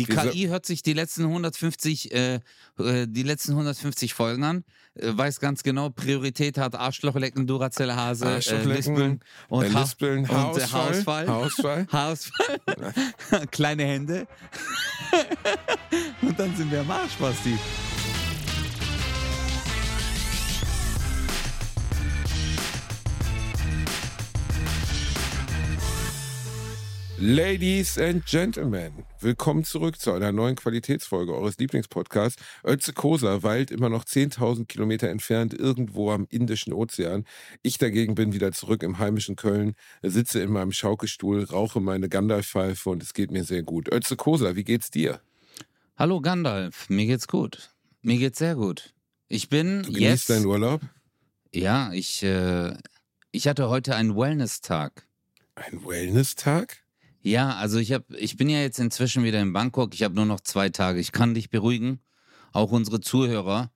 Die KI hört sich die letzten 150, äh, äh, die letzten 150 Folgen an, äh, weiß ganz genau, Priorität hat Arschlochlecken, Duracell Hase, äh, Lispeln und, äh, Lispeln, ha Haarausfall, und Haarausfall. Haarausfall. Haarausfall. Kleine Hände. und dann sind wir am Arsch, Basti. Ladies and Gentlemen, willkommen zurück zu einer neuen Qualitätsfolge eures Lieblingspodcasts. Ötze Kosa weilt immer noch 10.000 Kilometer entfernt irgendwo am Indischen Ozean. Ich dagegen bin wieder zurück im heimischen Köln, sitze in meinem Schaukelstuhl, rauche meine Gandalf-Pfeife und es geht mir sehr gut. Ötze Kosa, wie geht's dir? Hallo Gandalf, mir geht's gut. Mir geht's sehr gut. Ich bin Du genießt jetzt... deinen Urlaub? Ja, ich, äh, ich hatte heute einen Wellness-Tag. Ein Wellness-Tag? Ja, also ich hab, ich bin ja jetzt inzwischen wieder in Bangkok. Ich habe nur noch zwei Tage. Ich kann dich beruhigen, auch unsere Zuhörer.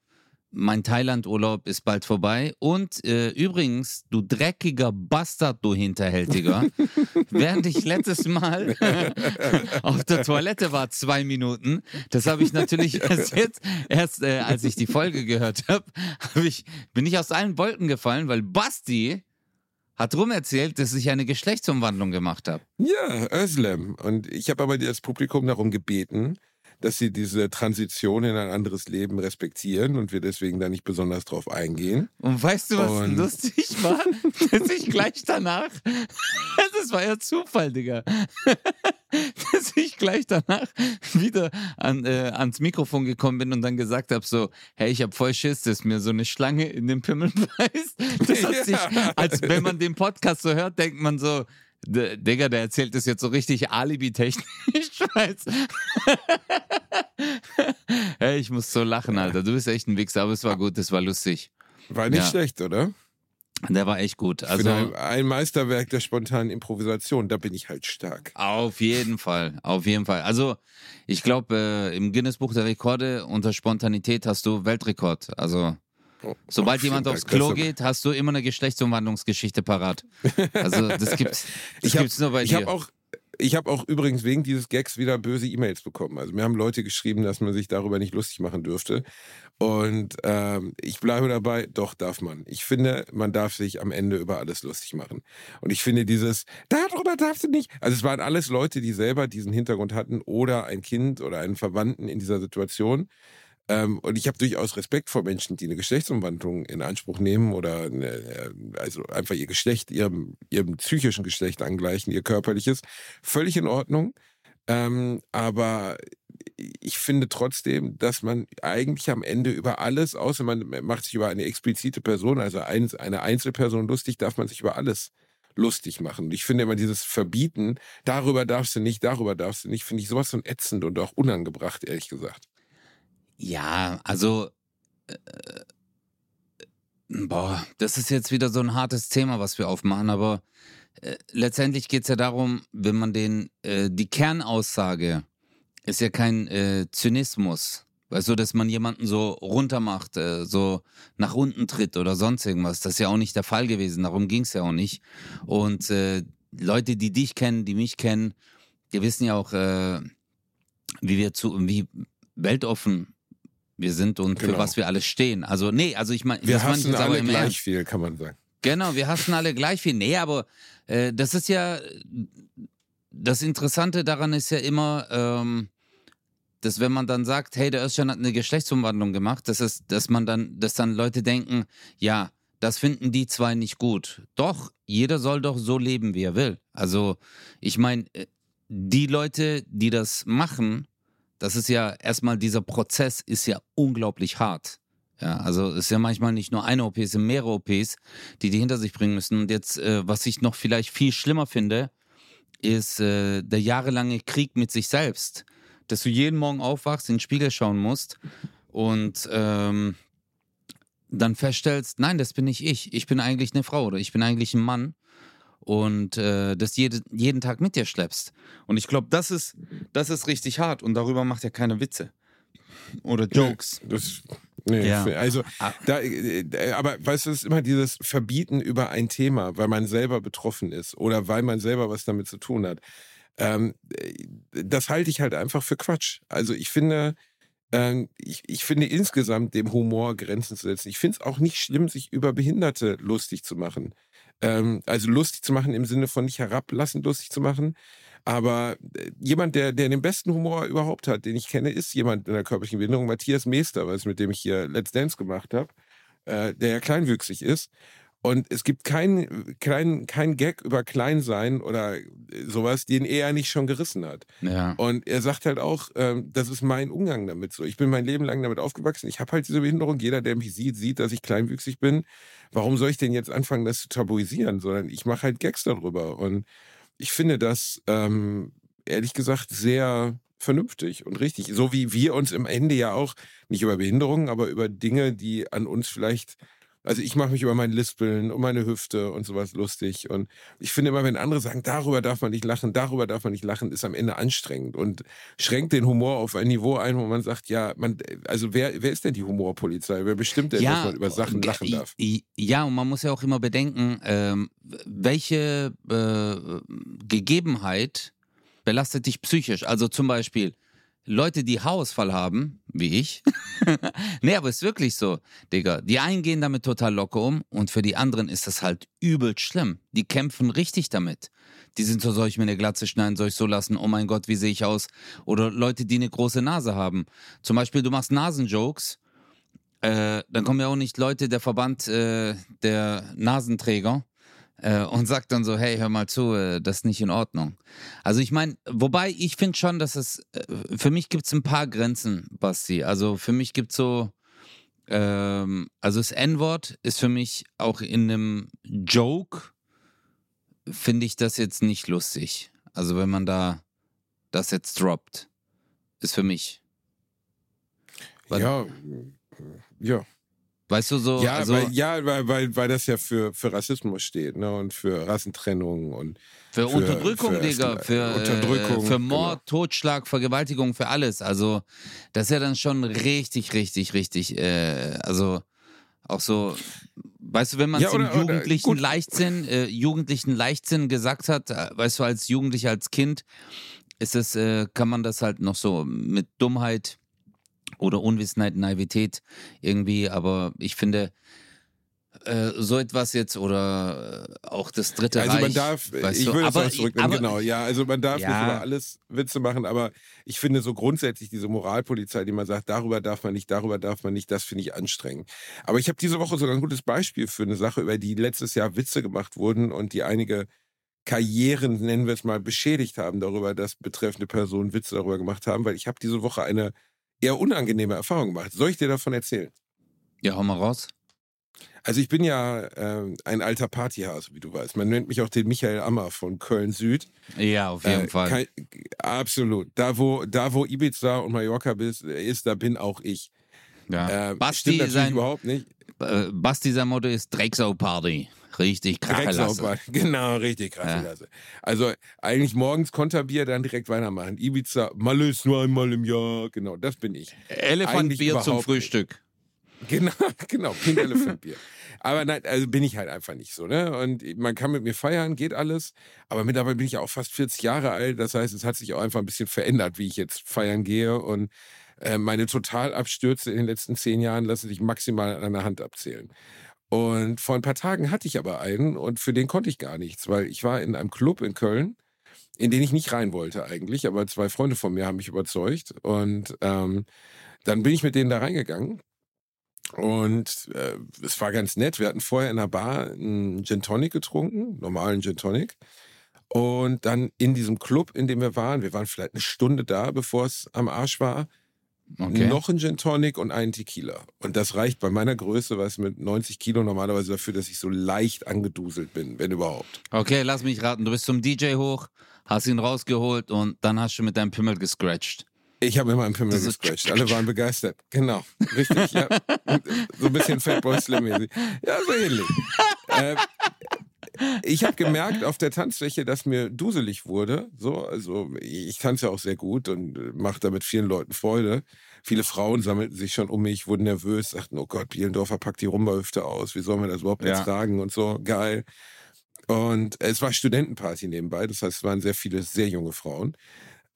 Mein Thailand-Urlaub ist bald vorbei. Und äh, übrigens, du dreckiger Bastard, du Hinterhältiger, während ich letztes Mal auf der Toilette war, zwei Minuten, das habe ich natürlich erst jetzt, erst äh, als ich die Folge gehört habe, hab ich, bin ich aus allen Wolken gefallen, weil Basti hat rum erzählt, dass ich eine Geschlechtsumwandlung gemacht habe. Ja, Özlem. Und ich habe aber das Publikum darum gebeten, dass sie diese Transition in ein anderes Leben respektieren und wir deswegen da nicht besonders drauf eingehen. Und weißt du, was Und- lustig war? Dass ich gleich danach, das war ja Zufall, Digga, dass ich gleich danach wieder an, äh, ans Mikrofon gekommen bin und dann gesagt habe so, hey, ich habe voll Schiss, dass mir so eine Schlange in den Pimmel beißt. Das hat sich, Ja. als wenn man den Podcast so hört, denkt man so, D- Digga, der erzählt das jetzt so richtig alibi-technisch. Hey, ich muss so lachen, Alter. Du bist echt ein Wichser, aber es war gut, es war lustig. War nicht Ja. schlecht, oder? Der war echt gut. Ich Also ein, ein Meisterwerk der spontanen Improvisation, da bin ich halt stark. auf jeden Fall, auf jeden Fall. Also ich glaube, äh, im Guinness-Buch der Rekorde unter Spontanität hast du Weltrekord. Also Oh, sobald oh, jemand aufs Dank. Klo Das- geht, hast du immer eine Geschlechtsumwandlungsgeschichte parat. Also das gibt's, das Ich hab- gibt's nur bei Ich dir. habe auch, ich habe auch übrigens wegen dieses Gags wieder böse E-Mails bekommen. Also mir haben Leute geschrieben, dass man sich darüber nicht lustig machen dürfte. Und ähm, ich bleibe dabei, doch darf man. Ich finde, man darf sich am Ende über alles lustig machen. Und ich finde dieses, darüber darfst du nicht. Also es waren alles Leute, die selber diesen Hintergrund hatten oder ein Kind oder einen Verwandten in dieser Situation. Ähm, und ich habe durchaus Respekt vor Menschen, die eine Geschlechtsumwandlung in Anspruch nehmen oder eine, äh, also einfach ihr Geschlecht, ihrem, ihrem psychischen Geschlecht angleichen, ihr körperliches. Völlig in Ordnung. Ähm, aber ich finde trotzdem, dass man eigentlich am Ende über alles, außer man macht sich über eine explizite Person, also eine Einzelperson lustig, darf man sich über alles lustig machen. Und ich finde immer dieses Verbieten, darüber darfst du nicht, darüber darfst du nicht, finde ich sowas von ätzend und auch unangebracht, ehrlich gesagt. Ja, also äh, boah, das ist jetzt wieder so ein hartes Thema, was wir aufmachen, aber äh, letztendlich geht's ja darum, wenn man den, äh, die Kernaussage ist ja kein äh, Zynismus. Weißt du, dass man jemanden so runtermacht, äh, so nach unten tritt oder sonst irgendwas. Das ist ja auch nicht der Fall gewesen. Darum ging's ja auch nicht. Und äh, Leute, die dich kennen, die mich kennen, die wissen ja auch, äh, wie wir zu, wie weltoffen wir sind und für Genau. was wir alles stehen. Also, nee, also ich meine, Wir meine hassen aber alle gleich Ernst. viel, kann man sagen. Genau, wir hassen alle gleich viel. Nee, aber äh, das ist ja, das Interessante daran ist ja immer, ähm, dass wenn man dann sagt, hey, der Özcan hat eine Geschlechtsumwandlung gemacht, dass es, dass man dann, dass dann Leute denken, ja, das finden die zwei nicht gut. Doch, jeder soll doch so leben, wie er will. Also, ich meine, äh, die Leute, die das machen, das ist ja erstmal dieser Prozess ist ja unglaublich hart. Ja, also es ist ja manchmal nicht nur eine OP, es sind mehrere OPs, die die hinter sich bringen müssen. Und jetzt, äh, was ich noch vielleicht viel schlimmer finde, ist äh, der jahrelange Krieg mit sich selbst. Dass du jeden Morgen aufwachst, in den Spiegel schauen musst und ähm, dann feststellst, nein, das bin nicht ich. Ich bin eigentlich eine Frau oder ich bin eigentlich ein Mann. Und äh, das jede, jeden Tag mit dir schleppst. Und ich glaube, das ist, das ist richtig hart. Und darüber macht er keine Witze. Oder Jokes. Das, nee, Ja. also, Ah. da, äh, aber weißt du, es ist immer dieses Verbieten über ein Thema, weil man selber betroffen ist oder weil man selber was damit zu tun hat. Ähm, das halte ich halt einfach für Quatsch. Also ich finde, ähm, ich, ich finde insgesamt dem Humor Grenzen zu setzen. Ich finde es auch nicht schlimm, sich über Behinderte lustig zu machen. Ähm, also lustig zu machen im Sinne von nicht herablassend lustig zu machen. Aber äh, jemand, der, der den besten Humor überhaupt hat, den ich kenne, ist jemand in der körperlichen Behinderung, Matthias Meester, mit dem ich hier Let's Dance gemacht habe, äh, der ja kleinwüchsig ist. Und es gibt keinen kein, kein Gag über Kleinsein oder sowas, den er nicht schon gerissen hat. Ja. Und er sagt halt auch, ähm, das ist mein Umgang damit so. Ich bin mein Leben lang damit aufgewachsen. Ich habe halt diese Behinderung. Jeder, der mich sieht, sieht, dass ich kleinwüchsig bin. Warum soll ich denn jetzt anfangen, das zu tabuisieren? Sondern ich mache halt Gags darüber. Und ich finde das, ähm, ehrlich gesagt, sehr vernünftig und richtig. So wie wir uns im Ende ja auch nicht über Behinderungen, aber über Dinge, die an uns vielleicht also ich mache mich über mein Lispeln und meine Hüfte und sowas lustig. Und ich finde immer, wenn andere sagen, darüber darf man nicht lachen, darüber darf man nicht lachen, ist am Ende anstrengend und schränkt den Humor auf ein Niveau ein, wo man sagt, ja, man, also wer, wer ist denn die Humorpolizei? Wer bestimmt denn, ja, dass man über Sachen lachen darf? Ja, und man muss ja auch immer bedenken, ähm, welche äh, Gegebenheit belastet dich psychisch. Also zum Beispiel, Leute, die Haarausfall haben, wie ich. nee, aber ist wirklich so, Digga. Die einen gehen damit total locker um und für die anderen ist das halt übel schlimm. Die kämpfen richtig damit. Die sind so, soll ich mir eine Glatze schneiden, soll ich so lassen, oh mein Gott, wie sehe ich aus? Oder Leute, die eine große Nase haben. Zum Beispiel, du machst Nasenjokes, äh, dann kommen ja auch nicht Leute, der Verband äh, der Nasenträger äh, und sagt dann so, hey, hör mal zu, äh, das ist nicht in Ordnung. Also ich meine, wobei ich finde schon, dass es, äh, für mich gibt es ein paar Grenzen, Basti. Also für mich gibt es so, ähm, also das N-Wort ist für mich auch in einem Joke, finde ich das jetzt nicht lustig. Also wenn man da das jetzt droppt, ist für mich. Weil, ja, ja. Weißt du so? Ja, also, weil, ja weil, weil, weil das ja für, für Rassismus steht, ne? Und für Rassentrennung und für, für Unterdrückung, für, Digga, für, Unterdrückung, für Mord, genau. Totschlag, Vergewaltigung, für alles. Also, das ist ja dann schon richtig, richtig, richtig, äh, also auch so, weißt du, wenn man es ja, im jugendlichen oder, Leichtsinn, äh, jugendlichen Leichtsinn gesagt hat, äh, weißt du, als Jugendlicher, als Kind, ist es, äh, kann man das halt noch so mit Dummheit oder Unwissenheit, Naivität irgendwie, aber ich finde, äh, so etwas jetzt oder äh, auch das dritte also Reich. Also man darf, ich würde es auch zurücknehmen, genau, ja, also man darf ja. nicht über alles Witze machen, aber ich finde so grundsätzlich diese Moralpolizei, die man sagt, darüber darf man nicht, darüber darf man nicht, das finde ich anstrengend. Aber ich habe diese Woche sogar ein gutes Beispiel für eine Sache, über die letztes Jahr Witze gemacht wurden und die einige Karrieren, nennen wir es mal, beschädigt haben darüber, dass betreffende Personen Witze darüber gemacht haben, weil ich habe diese Woche eine eher unangenehme Erfahrungen gemacht. Soll ich dir davon erzählen? Ja, hau mal raus. Also ich bin ja äh, ein alter Partyhase, wie du weißt. Man nennt mich auch den Michael Ammer von Köln Süd. Ja, auf jeden äh, Fall. Kein, absolut. Da wo, da wo Ibiza und Mallorca ist, da bin auch ich. Ja. Äh, Basti stimmt sein, überhaupt nicht. Äh, Basti sein Motto ist Drecksau Party. Richtig Krachelasse. Genau, richtig Krachelasse. Ja. Also eigentlich morgens Konterbier, dann direkt weitermachen. Ibiza, Malle ist nur einmal im Jahr. Genau, das bin ich. Elefantbier zum Frühstück. Genau, genau, Pink Elephant Bier. Aber nein, also bin ich halt einfach nicht so, ne? Und man kann mit mir feiern, geht alles. Aber mittlerweile bin ich ja auch fast 40 Jahre alt. Das heißt, es hat sich auch einfach ein bisschen verändert, wie ich jetzt feiern gehe. Und äh, meine Totalabstürze in den letzten zehn Jahren lassen sich maximal an einer Hand abzählen. Und vor ein paar Tagen hatte ich aber einen und für den konnte ich gar nichts, weil ich war in einem Club in Köln, in den ich nicht rein wollte eigentlich, aber zwei Freunde von mir haben mich überzeugt und ähm, dann bin ich mit denen da reingegangen und äh, es war ganz nett. Wir hatten vorher in der Bar einen Gin Tonic getrunken, normalen Gin Tonic. Und dann in diesem Club, in dem wir waren, wir waren vielleicht eine Stunde da, bevor es am Arsch war, Okay. Noch ein Gin Tonic und einen Tequila. Und das reicht bei meiner Größe, was mit 90 Kilo normalerweise dafür, dass ich so leicht angeduselt bin, wenn überhaupt. Okay, lass mich raten. Du bist zum DJ hoch, hast ihn rausgeholt und dann hast du mit deinem Pimmel gescratcht. Ich habe immer einen Pimmel gescratcht. Alle waren begeistert. Genau. Richtig, ja. so ein bisschen Fatboy Slim-mäßig. Ja, so ähnlich. äh, ich habe gemerkt auf der Tanzfläche, dass mir duselig wurde. So, also ich tanze ja auch sehr gut und äh, mache damit vielen Leuten Freude. Viele Frauen sammelten sich schon um mich, wurden nervös, sagten, oh Gott, Bielendorfer packt die Rumba-Hüfte aus, wie sollen wir das überhaupt ja. ertragen und so, geil. Und es war Studentenparty nebenbei, das heißt, es waren sehr viele sehr junge Frauen.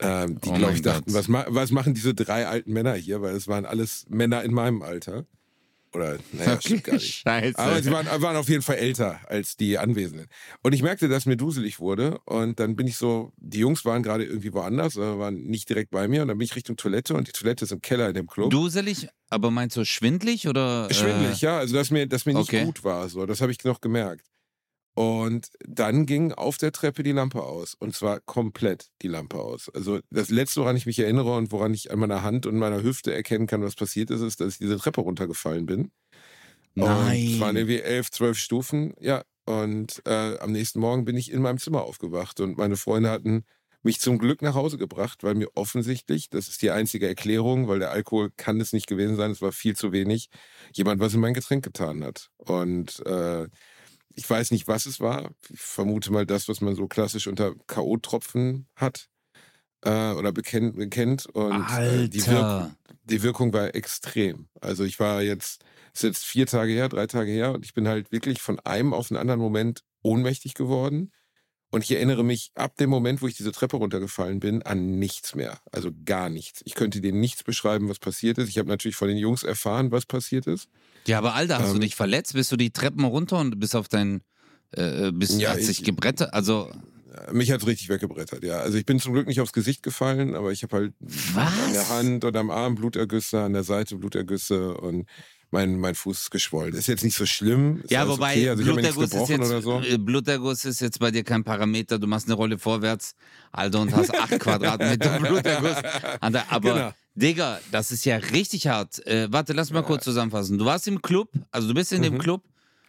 Ähm, die, Oh glaube ich, dachten, was, ma was machen diese drei alten Männer hier? Weil es waren alles Männer in meinem Alter. Oder, naja, stimmt gar nicht. Scheiße. Aber sie waren, waren auf jeden Fall älter als die Anwesenden. Und ich merkte, dass mir duselig wurde. Und dann bin ich so, die Jungs waren gerade irgendwie woanders, äh, waren nicht direkt bei mir. Und dann bin ich Richtung Toilette. Und die Toilette ist im Keller in dem Club. Duselig, aber meinst du schwindlig oder? Schwindelig, äh, ja. Also, dass mir, dass mir nicht okay. gut war. So, das habe ich noch gemerkt. Und dann ging auf der Treppe die Lampe aus. Und zwar komplett die Lampe aus. Also das Letzte, woran ich mich erinnere und woran ich an meiner Hand und meiner Hüfte erkennen kann, was passiert ist, ist, dass ich diese Treppe runtergefallen bin. Und es waren Nein. irgendwie elf, zwölf Stufen. Ja. Und äh, am nächsten Morgen bin ich in meinem Zimmer aufgewacht. Und meine Freunde hatten mich zum Glück nach Hause gebracht, weil mir offensichtlich, das ist die einzige Erklärung, weil der Alkohol kann es nicht gewesen sein, es war viel zu wenig, jemand was in mein Getränk getan hat. Und äh, ich weiß nicht, was es war. Ich vermute mal das, was man so klassisch unter K.O.-Tropfen hat äh, oder bekennt, kennt. Und äh, die, Wirk die Wirkung war extrem. Also ich war jetzt, es ist jetzt vier Tage her, drei Tage her und ich bin halt wirklich von einem auf den anderen Moment ohnmächtig geworden. Und ich erinnere mich ab dem Moment, wo ich diese Treppe runtergefallen bin, an nichts mehr. Also gar nichts. Ich könnte dir nichts beschreiben, was passiert ist. Ich habe natürlich von den Jungs erfahren, was passiert ist. Ja, aber Alter, hast du Ähm, dich verletzt? Bist du die Treppen runter und bist auf dein. Äh, bist, Ja, hat sich ich- gebrettert? Also, Mich hat's richtig weggebrettert, ja. Also ich bin zum Glück nicht aufs Gesicht gefallen, aber ich habe halt an der was? Hand und am Arm Blutergüsse, an der Seite Blutergüsse und mein, mein Fuß ist geschwollen. Ist jetzt nicht so schlimm. Ist Ja, wobei okay. Also Bluterguss, ist jetzt, oder so. äh, Bluterguss ist jetzt bei dir kein Parameter. Du machst eine Rolle vorwärts, Alter, und hast acht Quadratmeter Bluterguss. Aber, Genau. Digga, das ist ja richtig hart. Äh, warte, lass mal kurz zusammenfassen. Du warst im Club, also du bist in dem Mhm. Club,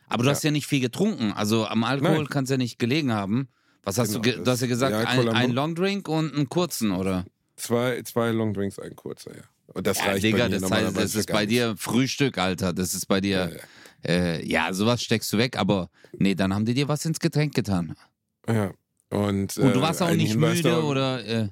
aber du hast ja nicht viel getrunken. Also am Alkohol kann es ja nicht gelegen haben. Was hast Genau, du, du hast ja gesagt, ja, ein, ein Longdrink und einen kurzen, oder? Zwei, zwei Longdrinks, ein kurzer, ja. Und das Ja, reicht Digga, bei mir das, heißt, das ist bei nicht. dir Frühstück, Alter. Das ist bei dir, Ja, äh, ja, sowas steckst du weg, aber nee, dann haben die dir was ins Getränk getan. ja. ja. Und, Und du äh, warst auch ein nicht müde darauf- oder. Äh,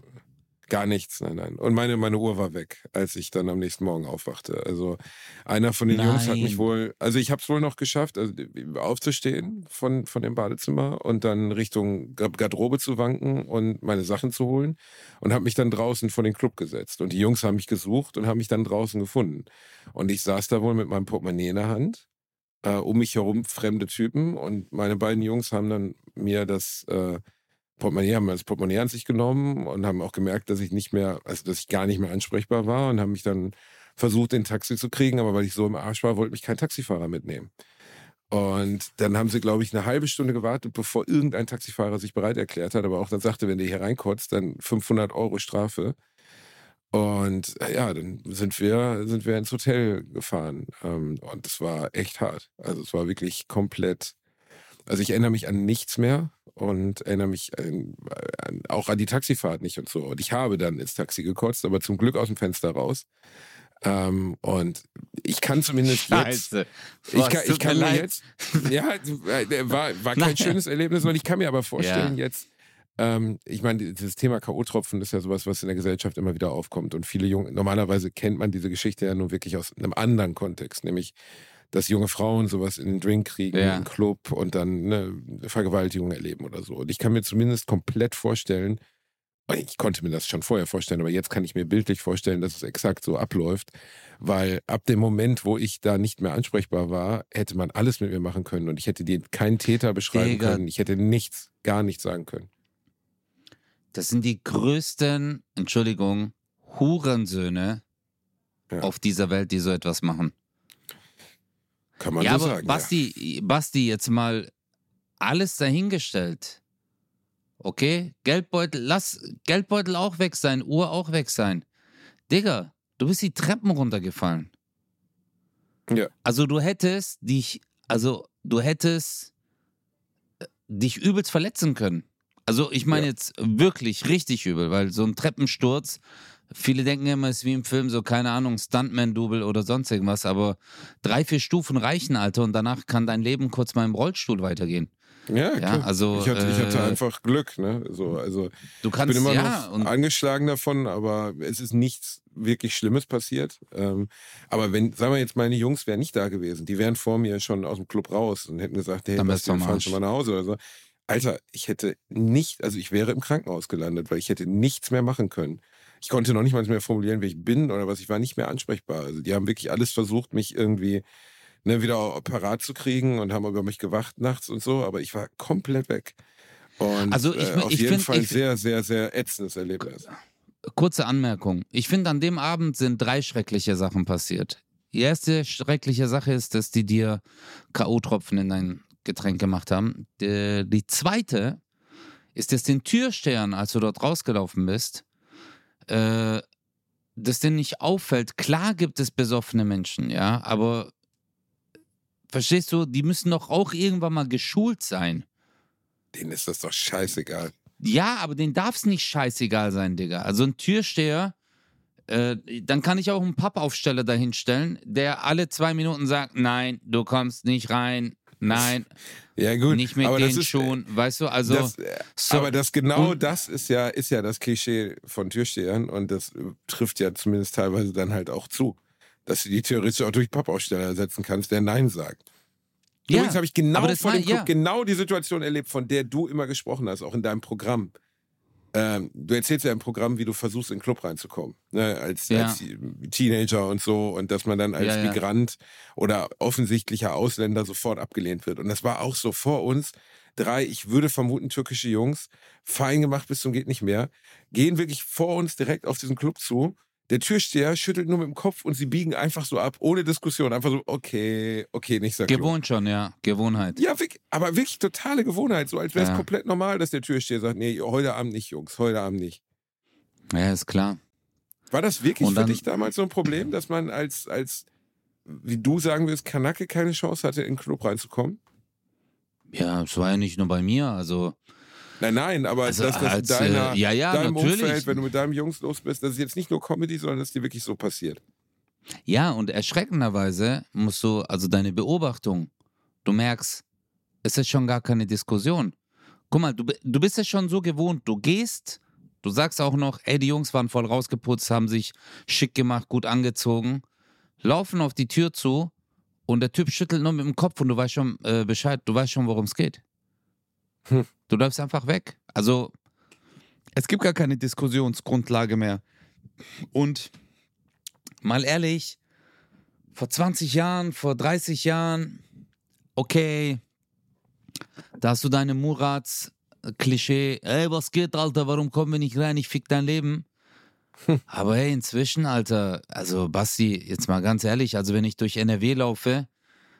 Gar nichts, nein, nein. Und meine, meine Uhr war weg, als ich dann am nächsten Morgen aufwachte. Also einer von den Jungs hat mich Nein. wohl, also ich habe es wohl noch geschafft, also aufzustehen von, von dem Badezimmer und dann Richtung Gar- Garderobe zu wanken und meine Sachen zu holen und habe mich dann draußen vor den Club gesetzt. Und die Jungs haben mich gesucht und haben mich dann draußen gefunden. Und ich saß da wohl mit meinem Portemonnaie in der Hand, äh, um mich herum fremde Typen und meine beiden Jungs haben dann mir das äh, Portemonnaie, haben das Portemonnaie an sich genommen und haben auch gemerkt, dass ich nicht mehr, also dass ich gar nicht mehr ansprechbar war und haben mich dann versucht, den Taxi zu kriegen, aber weil ich so im Arsch war, wollte mich kein Taxifahrer mitnehmen. Und dann haben sie, glaube ich, eine halbe Stunde gewartet, bevor irgendein Taxifahrer sich bereit erklärt hat, aber auch dann sagte, wenn der hier reinkotzt, dann 500 Euro Strafe. Und ja, dann sind wir, sind wir ins Hotel gefahren. Ähm, und es war echt hart. Also es war wirklich komplett. Also ich erinnere mich an nichts mehr und erinnere mich an, an, auch an die Taxifahrt nicht und so. Und ich habe dann ins Taxi gekotzt, aber zum Glück aus dem Fenster raus. Ähm, und ich kann zumindest jetzt. Ich kann, ich kann mir jetzt, ja, äh, war, war kein Nein. schönes Erlebnis und ich kann mir aber vorstellen Ja. jetzt, ähm, ich meine, dieses Thema K.O.-Tropfen ist ja sowas, was in der Gesellschaft immer wieder aufkommt und viele junge, normalerweise kennt man diese Geschichte ja nur wirklich aus einem anderen Kontext, nämlich, dass junge Frauen sowas in den Drink kriegen, Ja. im Club und dann eine Vergewaltigung erleben oder so. Und ich kann mir zumindest komplett vorstellen, ich konnte mir das schon vorher vorstellen, aber jetzt kann ich mir bildlich vorstellen, dass es exakt so abläuft, weil ab dem Moment, wo ich da nicht mehr ansprechbar war, hätte man alles mit mir machen können und ich hätte dir keinen Täter beschreiben Digga. können. Ich hätte nichts, gar nichts sagen können. Das sind die größten, Entschuldigung, Hurensöhne Ja. auf dieser Welt, die so etwas machen. Kann man ja, so aber sagen. Basti, Basti, jetzt mal alles dahingestellt. Okay? Geldbeutel, lass Geldbeutel auch weg sein, Uhr auch weg sein. Digga, du bist die Treppen runtergefallen. Ja. Also du hättest dich, also du hättest äh, dich übelst verletzen können. Also ich meine Ja. jetzt wirklich richtig übel, weil so ein Treppensturz, viele denken immer, es ist wie im Film, so keine Ahnung, Stuntman-Double oder sonst irgendwas, aber drei, vier Stufen reichen, Alter, und danach kann dein Leben kurz mal im Rollstuhl weitergehen. Ja, Ja, klar. also, ich, hatte, ich hatte äh, einfach Glück. Ne? So, also Du ich kannst, bin immer ja, noch angeschlagen davon, aber es ist nichts wirklich Schlimmes passiert. Ähm, aber wenn, sagen wir jetzt, meine Jungs wären nicht da gewesen, die wären vor mir schon aus dem Club raus und hätten gesagt, hey, Dann was, wir fahren schon mal nach Hause oder so. Alter, ich hätte nicht, also ich wäre im Krankenhaus gelandet, weil ich hätte nichts mehr machen können. Ich konnte noch nicht mal mehr formulieren, wer ich bin oder was. Ich war nicht mehr ansprechbar. Also die haben wirklich alles versucht, mich irgendwie ne, wieder parat zu kriegen und haben über mich gewacht nachts und so, aber ich war komplett weg. Und Also ich- äh, auf ich jeden find- Fall ich- sehr, sehr, sehr ätzendes Erlebnis. Kurze Anmerkung. Ich finde, an dem Abend sind drei schreckliche Sachen passiert. Die erste schreckliche Sache ist, dass die dir K.O.-Tropfen in dein Getränk gemacht haben. Die, die zweite ist, dass den Türstehern, als du dort rausgelaufen bist, äh, dass denen nicht auffällt. Klar gibt es besoffene Menschen, ja, aber verstehst du, die müssen doch auch irgendwann mal geschult sein. Denen ist das doch scheißegal. Ja, aber denen darf es nicht scheißegal sein, Digga. Also ein Türsteher, äh, dann kann ich auch einen Pappaufsteller dahinstellen, der alle zwei Minuten sagt, nein, du kommst nicht rein, nein, Ja, gut. nicht mit aber den das ist, Schuhen, weißt du, also das, äh, so, aber das genau das ist ja, ist ja das Klischee von Türstehern und das äh, trifft ja zumindest teilweise dann halt auch zu. Dass du die theoretisch auch durch Pappaufsteller ersetzen kannst, der Nein sagt. ja, Übrigens habe ich genau vor dem Club ja. genau die Situation erlebt, von der du immer gesprochen hast, auch in deinem Programm. Ähm, du erzählst ja im Programm, wie du versuchst, in den Club reinzukommen. Ne, als, Ja. als Teenager und so. Und dass man dann als Ja. Migrant oder offensichtlicher Ausländer sofort abgelehnt wird. Und das war auch so vor uns. Drei, ich würde vermuten, türkische Jungs, fein gemacht bis zum geht nicht mehr, gehen wirklich vor uns direkt auf diesen Club zu. Der Türsteher schüttelt nur mit dem Kopf und sie biegen einfach so ab, ohne Diskussion. Einfach so, okay, okay, nicht Club. gewohnt schon, ja, Gewohnheit. Ja, aber wirklich totale Gewohnheit. So als wäre es Ja. komplett normal, dass der Türsteher sagt, nee, heute Abend nicht, Jungs, heute Abend nicht. Ja, ist klar. War das wirklich Und für dann- dich damals so ein Problem, dass man als, als, wie du sagen willst, Kanake keine Chance hatte, in den Club reinzukommen? Ja, es war ja nicht nur bei mir, also Nein, nein, aber Also dass das als, deiner, äh, ja, ja, deinem natürlich. Umfeld, wenn du mit deinem Jungs los bist, das ist jetzt nicht nur Comedy, sondern dass dir wirklich so passiert. Ja, und erschreckenderweise musst du, also deine Beobachtung, du merkst, es ist schon gar keine Diskussion. Guck mal, du, du bist es schon so gewohnt, du gehst, du sagst auch noch, ey, die Jungs waren voll rausgeputzt, haben sich schick gemacht, gut angezogen, laufen auf die Tür zu und der Typ schüttelt nur mit dem Kopf und du weißt schon äh, Bescheid, du weißt schon, worum es geht. Hm. Du läufst einfach weg. Also, es gibt gar keine Diskussionsgrundlage mehr. Und mal ehrlich, vor 20 Jahren, vor 30 Jahren, okay, da hast du deine Murats Klischee, ey, was geht, Alter, warum kommen wir nicht rein, ich fick dein Leben. Aber hey, inzwischen, Alter, also Basti, jetzt mal ganz ehrlich, also wenn ich durch NRW laufe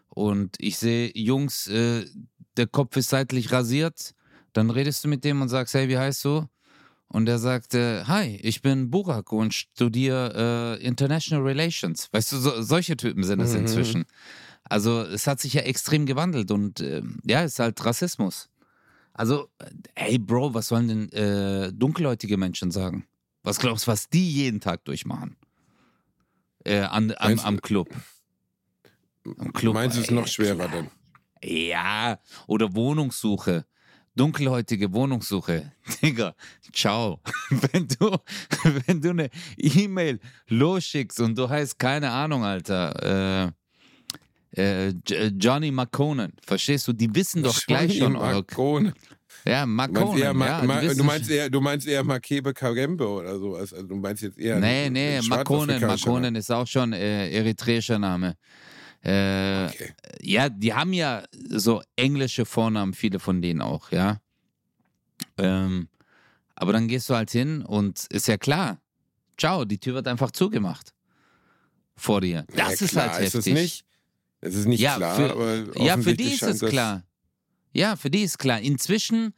und ich sehe Jungs, äh, der Kopf ist seitlich rasiert, dann redest du mit dem und sagst, hey, wie heißt du? Und er sagt, äh, hi, ich bin Burak und studiere äh, International Relations. Weißt du, so, solche Typen sind es Mhm. inzwischen. Also es hat sich ja extrem gewandelt und ähm, ja, es ist halt Rassismus. Also, äh, hey Bro, was sollen denn äh, dunkelhäutige Menschen sagen? Was glaubst du, was die jeden Tag durchmachen? Äh, an, am, Meinst am Club. Am Club. Meinst du es noch schwerer dann? Ja, oder Wohnungssuche. Dunkelhäutige Wohnungssuche. Digga, ciao. Wenn du, wenn du eine E-Mail losschickst und du heißt, keine Ahnung, Alter, äh, äh, J- Johnny McConan, verstehst du? Die wissen doch gleich schon. Marcone. Ja, Du meinst, eher, McConan. Ma Ja, du, meinst eher, du meinst eher Makebe Kagembe oder sowas. Also du meinst jetzt eher. Nee, nee, schwarzafrikanischer Makonnen ist auch schon äh, eritreischer Name. Äh, Okay. Ja, die haben ja so englische Vornamen, viele von denen auch, ja. Ähm, aber dann gehst du halt hin und ist ja klar, ciao, die Tür wird einfach zugemacht. Vor dir. Ja, Das ist klar, halt ist heftig. es nicht. Es ist nicht Ja, klar, für- aber Ja, für die ist es klar. Ja, für die ist klar. Inzwischen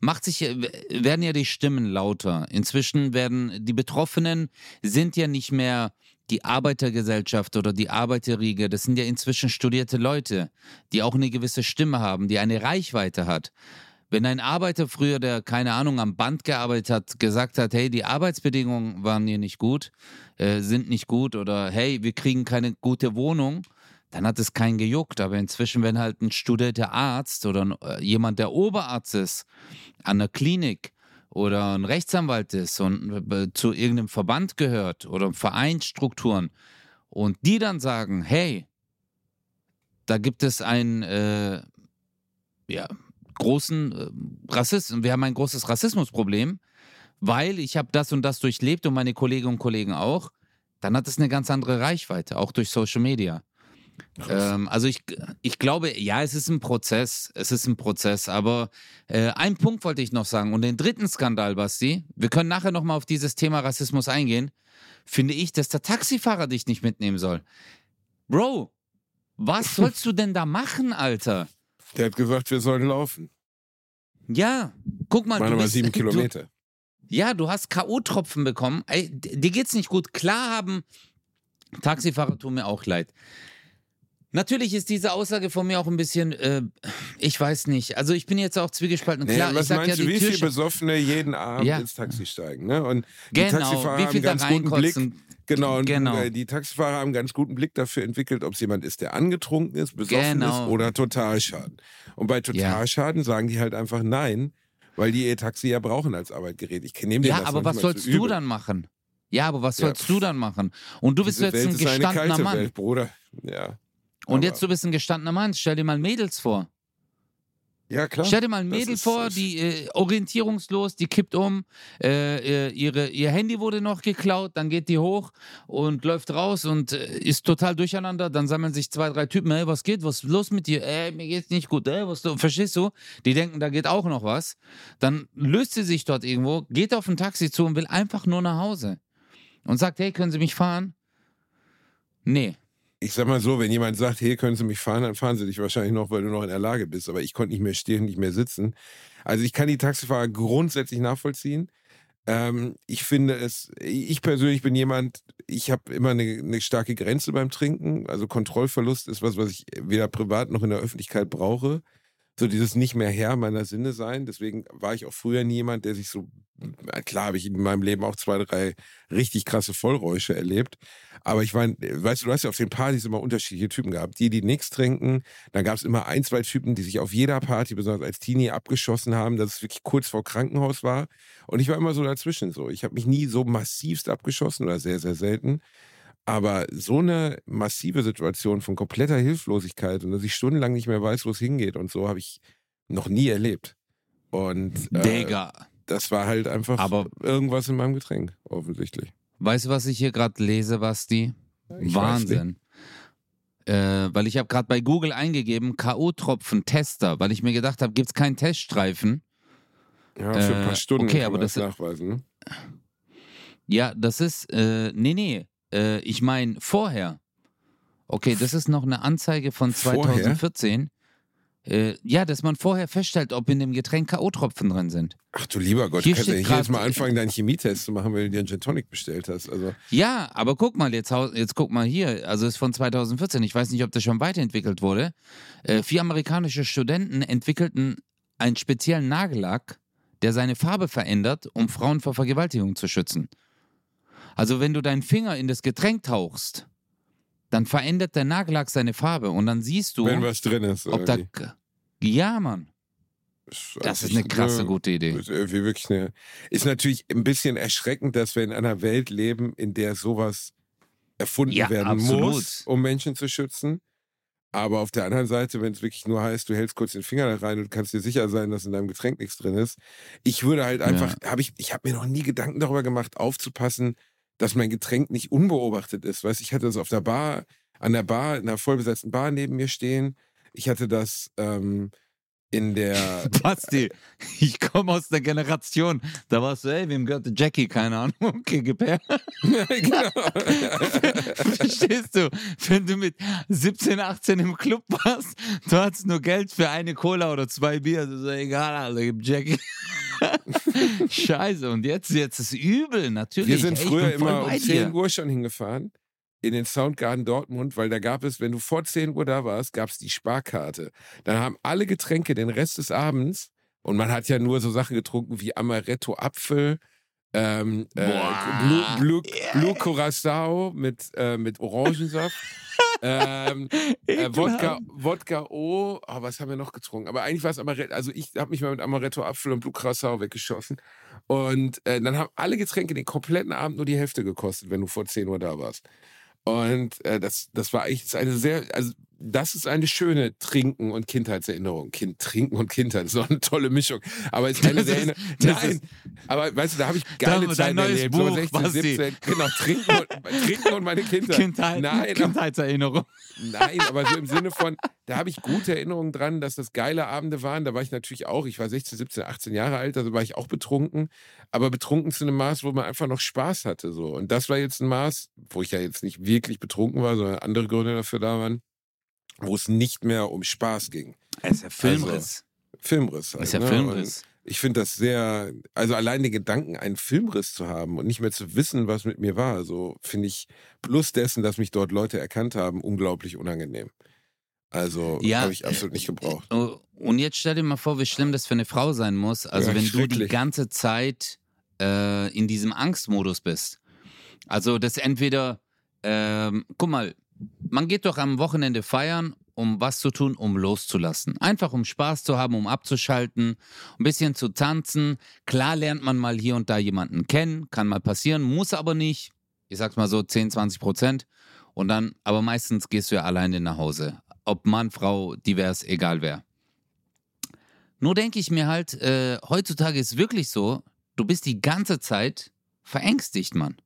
macht sich, werden ja die Stimmen lauter. Inzwischen werden die Betroffenen sind ja nicht mehr die Arbeitergesellschaft oder die Arbeiterriege. Das sind ja inzwischen studierte Leute, die auch eine gewisse Stimme haben, die eine Reichweite hat. Wenn ein Arbeiter früher, der keine Ahnung am Band gearbeitet hat, gesagt hat, hey, die Arbeitsbedingungen waren hier nicht gut, äh, sind nicht gut oder hey, wir kriegen keine gute Wohnung, dann hat es keinen gejuckt. Aber inzwischen, wenn halt ein studierter Arzt oder äh, jemand, der Oberarzt ist, an der Klinik oder ein Rechtsanwalt ist und äh, zu irgendeinem Verband gehört oder Vereinsstrukturen und die dann sagen, hey, da gibt es ein äh, ja, großen äh, Rassismus, wir haben ein großes Rassismusproblem, weil ich habe das und das durchlebt und meine Kolleginnen und Kollegen auch, dann hat es eine ganz andere Reichweite, auch durch Social Media. Ähm, also ich, ich glaube, ja, es ist ein Prozess, es ist ein Prozess, aber äh, einen Punkt wollte ich noch sagen und den dritten Skandal, Basti, wir können nachher nochmal auf dieses Thema Rassismus eingehen, finde ich, dass der Taxifahrer dich nicht mitnehmen soll. Bro, was sollst du denn da machen, Alter? Der hat gesagt, wir sollen laufen. Ja, guck mal. Waren du bist, sieben Kilometer. Du, ja, du hast K.O.-Tropfen bekommen. Ey, dir geht's nicht gut. Klar haben Taxifahrer tun mir auch leid. Natürlich ist diese Aussage von mir auch ein bisschen, äh, ich weiß nicht. Also ich bin jetzt auch zwiegespalten. Nee, Klar, was ich sag meinst ja, du, die wie viele Besoffene jeden Abend Ja. ins Taxi steigen? Ne? Und die Genau, Taxifahrer wie haben viel da ganz guten Blick. Genau, und Genau. äh, die Taxifahrer haben einen ganz guten Blick dafür entwickelt, ob es jemand ist, der angetrunken ist, besoffen Genau. ist oder Totalschaden. Und bei Totalschaden sagen die halt einfach nein, weil die ihr Taxi ja brauchen als Arbeitgerät. Ich nehme Ja, aber was sollst du dann machen? Ja, aber was Ja, sollst du dann machen? Und du bist Diese jetzt Welt ein ist eine gestandener kalte Mann. Welt, Bruder. Ja. Und Aber- jetzt du bist ein gestandener Mann. Stell dir mal Mädels vor. Ja, klar. Stell dir mal ein Mädel ist- vor, die äh, orientierungslos, die kippt um, äh, äh, ihre, ihr Handy wurde noch geklaut, dann geht die hoch und läuft raus und äh, ist total durcheinander. Dann sammeln sich zwei, drei Typen, ey, was geht, was ist los mit dir? Ey, mir geht's nicht gut, ey, was, verstehst du? Die denken, da geht auch noch was. Dann löst sie sich dort irgendwo, geht auf ein Taxi zu und will einfach nur nach Hause. Und sagt, hey, können Sie mich fahren? Nee. Ich sag mal so, wenn jemand sagt, hey, können Sie mich fahren, dann fahren Sie dich wahrscheinlich noch, weil du noch in der Lage bist. Aber ich konnte nicht mehr stehen, nicht mehr sitzen. Also ich kann die Taxifahrer grundsätzlich nachvollziehen. Ähm, ich finde es, ich persönlich bin jemand, ich habe immer eine, eine starke Grenze beim Trinken. Also Kontrollverlust ist was, was ich weder privat noch in der Öffentlichkeit brauche. So dieses nicht mehr Herr meiner Sinne sein. Deswegen war ich auch früher nie jemand, der sich so, klar habe ich in meinem Leben auch zwei, drei richtig krasse Vollräusche erlebt. Aber ich meine, weißt du, du hast ja auf den Partys immer unterschiedliche Typen gehabt. Die, die nichts trinken. Dann gab es immer ein, zwei Typen, die sich auf jeder Party, besonders als Teenie, abgeschossen haben, dass es wirklich kurz vor Krankenhaus war. Und ich war immer so dazwischen so. Ich habe mich nie so massivst abgeschossen oder sehr, sehr selten. Aber so eine massive Situation von kompletter Hilflosigkeit und dass ich stundenlang nicht mehr weiß, wo es hingeht und so, habe ich noch nie erlebt. Und äh, Digga. das war halt einfach Aber- irgendwas in meinem Getränk, offensichtlich. Weißt du, was ich hier gerade lese, Basti? Ich Wahnsinn. Äh, weil ich habe gerade bei Google eingegeben, K.O.-Tropfen-Tester, weil ich mir gedacht habe, gibt es keinen Teststreifen? Ja, für ein Äh, paar Stunden okay, kann aber das- nachweisen. Ne? Ja, das ist, äh, nee, nee, äh, ich meine vorher. Okay, das ist noch eine Anzeige von Vorher? 2014. Äh, ja, dass man vorher feststellt, ob in dem Getränk K.O.-Tropfen drin sind. Ach du lieber Gott, Hier du kannst steht nicht grad- Mal anfangen, deinen Chemietest zu machen, weil du dir einen Gin Tonic bestellt hast. Also, Ja, aber guck mal, jetzt, jetzt guck mal hier. Also ist von 2014. Ich weiß nicht, ob das schon weiterentwickelt wurde. Äh, vier amerikanische Studenten entwickelten einen speziellen Nagellack, der seine Farbe verändert, um Frauen vor Vergewaltigung zu schützen. Also wenn du deinen Finger in das Getränk tauchst, dann verändert der Nagellack seine Farbe und dann siehst du, wenn was drin ist. ob da... Ja, Mann. Das ist eine krasse, gute Idee. Ist wirklich eine. Ist natürlich ein bisschen erschreckend, dass wir in einer Welt leben, in der sowas erfunden Ja, werden absolut. muss, um Menschen zu schützen. Aber auf der anderen Seite, wenn es wirklich nur heißt, du hältst kurz den Finger da rein und kannst dir sicher sein, dass in deinem Getränk nichts drin ist. Ich würde halt einfach, habe ich, ich habe mir noch nie Gedanken darüber gemacht, aufzupassen, dass mein Getränk nicht unbeobachtet ist. Weißt, ich hatte das auf der Bar, an der Bar, in einer vollbesetzten Bar neben mir stehen. Ich hatte das ähm, in der Basti, ich komme aus der Generation, da warst du, ey, wem gehört Jackie? Keine Ahnung. Okay, gib her. genau. Verstehst du? Wenn du mit 17, 18 im Club warst, du hattest nur Geld für eine Cola oder zwei Bier, das ist egal, Alter, gib Jackie. Scheiße, und jetzt, jetzt ist übel, natürlich. Wir sind Ey, früher immer um bei 10 dir. Uhr schon hingefahren in den Soundgarden Dortmund, weil da gab es, wenn du vor 10 Uhr da warst, gab es die Sparkarte. Dann haben alle Getränke den Rest des Abends und man hat ja nur so Sachen getrunken wie Amaretto Apfel, ähm, äh. Blue, Blue, Blue Curacao mit, äh, mit Orangensaft. ähm, äh, Wodka, Wodka O, oh, was haben wir noch getrunken? Aber eigentlich war es Amaretto, also ich habe mich mal mit Amaretto Apfel und Blue Curacao weggeschossen. Und äh, dann haben alle Getränke den kompletten Abend nur die Hälfte gekostet, wenn du vor 10 Uhr da warst. Und äh, das, das war echt eine sehr, also das ist eine schöne Trinken- und Kindheitserinnerung. Kind, Trinken und Kindheit, das ist auch eine tolle Mischung. Aber ist eine der Nein, aber weißt du, da habe ich geile Dein Zeiten erlebt. Buch, so 16, Basti. 17. Genau, trinken und, trinken und meine Kindheit. Kindheit, Nein, Kindheitserinnerung. Nein, aber so im Sinne von, da habe ich gute Erinnerungen dran, dass das geile Abende waren. Da war ich natürlich auch, ich war 16, 17, 18 Jahre alt, also war ich auch betrunken. Aber betrunken zu einem Maß, wo man einfach noch Spaß hatte. So. Und das war jetzt ein Maß, wo ich ja jetzt nicht wirklich betrunken war, sondern andere Gründe dafür da waren, wo es nicht mehr um Spaß ging. Es ist ja Filmriss. Filmriss. Halt, ist ja ne? Filmriss. Und ich finde das sehr, also allein den Gedanken, einen Filmriss zu haben und nicht mehr zu wissen, was mit mir war, so finde ich, plus dessen, dass mich dort Leute erkannt haben, unglaublich unangenehm. Also Ja, habe ich absolut nicht gebraucht. Oh, Und jetzt stell dir mal vor, wie schlimm das für eine Frau sein muss. Also Ja, wenn du die ganze Zeit äh, in diesem Angstmodus bist. Also das entweder, ähm, guck mal, man geht doch am Wochenende feiern, um was zu tun, um loszulassen. Einfach um Spaß zu haben, um abzuschalten, ein bisschen zu tanzen. Klar lernt man mal hier und da jemanden kennen, kann mal passieren, muss aber nicht. Ich sag's mal so 10, 20 Prozent. Und dann, aber meistens gehst du ja alleine nach Hause. Ob Mann, Frau, divers, egal wer. Nur denke ich mir halt, äh, heutzutage ist wirklich so, du bist die ganze Zeit verängstigt, Mann.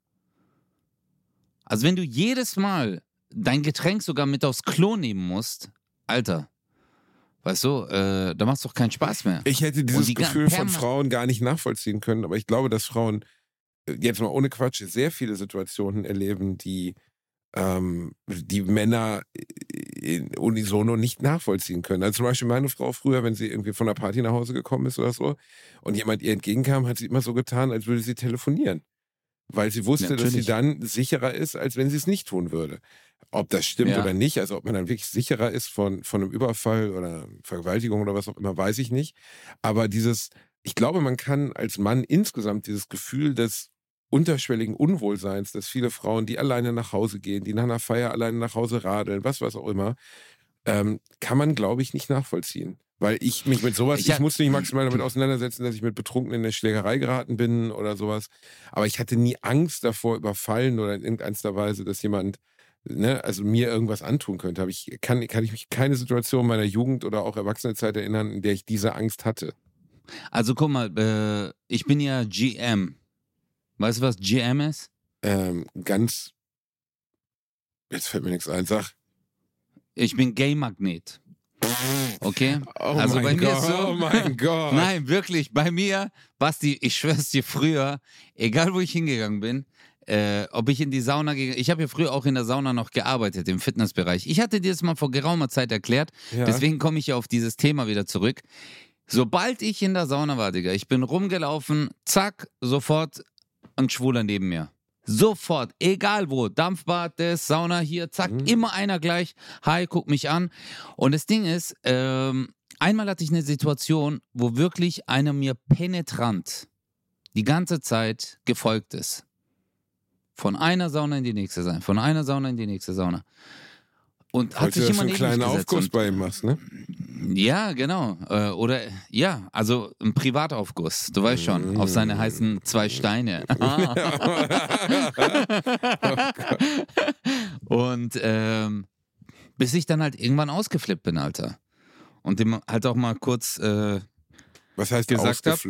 Also wenn du jedes Mal dein Getränk sogar mit aufs Klo nehmen musst, Alter, weißt du, äh, da macht's doch keinen Spaß mehr. Ich hätte dieses die Gefühl von Frauen gar nicht nachvollziehen können, aber ich glaube, dass Frauen, äh, jetzt mal ohne Quatsch, sehr viele Situationen erleben, die ähm, die Männer in unisono nicht nachvollziehen können. Also zum Beispiel meine Frau früher, wenn sie irgendwie von der Party nach Hause gekommen ist oder so und jemand ihr entgegenkam, hat sie immer so getan, als würde sie telefonieren. Weil sie wusste, dass sie Natürlich. dann sicherer ist, als wenn sie es nicht tun würde. Ob das stimmt Ja. oder nicht, also ob man dann wirklich sicherer ist von, von einem Überfall oder Vergewaltigung oder was auch immer, weiß ich nicht. Aber dieses, ich glaube, man kann als Mann insgesamt dieses Gefühl des unterschwelligen Unwohlseins, dass viele Frauen, die alleine nach Hause gehen, die nach einer Feier alleine nach Hause radeln, was was auch immer, ähm, kann man, glaube ich, nicht nachvollziehen. Weil ich mich mit sowas, Ich ich, musste mich maximal damit auseinandersetzen, dass ich mit Betrunkenen in der Schlägerei geraten bin oder sowas. Aber ich hatte nie Angst davor, überfallen oder in irgendeiner Weise, dass jemand ne, also mir irgendwas antun könnte. Aber ich kann, kann ich mich keine Situation meiner Jugend oder auch Erwachsenenzeit erinnern, in der ich diese Angst hatte. Also guck mal, äh, ich bin ja GM. Weißt du, was GM ist? Ähm, ganz. Jetzt fällt mir nichts ein. Sag. Ich bin Gay-Magnet. Okay? Oh Also mein bei mir Gott, ist so- oh mein Gott. Nein, wirklich, bei mir, Basti, ich schwör's dir früher, egal wo ich hingegangen bin, äh, ob ich in die Sauna gegangen ich habe ja früher auch in der Sauna noch gearbeitet, im Fitnessbereich. Ich hatte dir das mal vor geraumer Zeit erklärt, Ja. deswegen komme ich ja auf dieses Thema wieder zurück. Sobald ich in der Sauna war, Digga, ich bin rumgelaufen, zack, sofort ein Schwuler neben mir. Sofort, egal wo, Dampfbad, das, Sauna hier, zack, Mhm. immer einer gleich. Hi, guck mich an. Und das Ding ist, ähm, einmal hatte ich eine Situation, wo wirklich einer mir penetrant die ganze Zeit gefolgt ist. Von einer Sauna in die nächste Sauna, von einer Sauna in die nächste Sauna. Und hat Falls du sich immer einen kleinen Aufguss bei ihm machst, ne? ja, genau. Äh, oder ja, also ein Privataufguss. Du weißt schon, auf seine heißen zwei Steine. Und ähm, bis ich dann halt irgendwann ausgeflippt bin, Alter. Und dem halt auch mal kurz, äh, Was heißt Gesagt hab?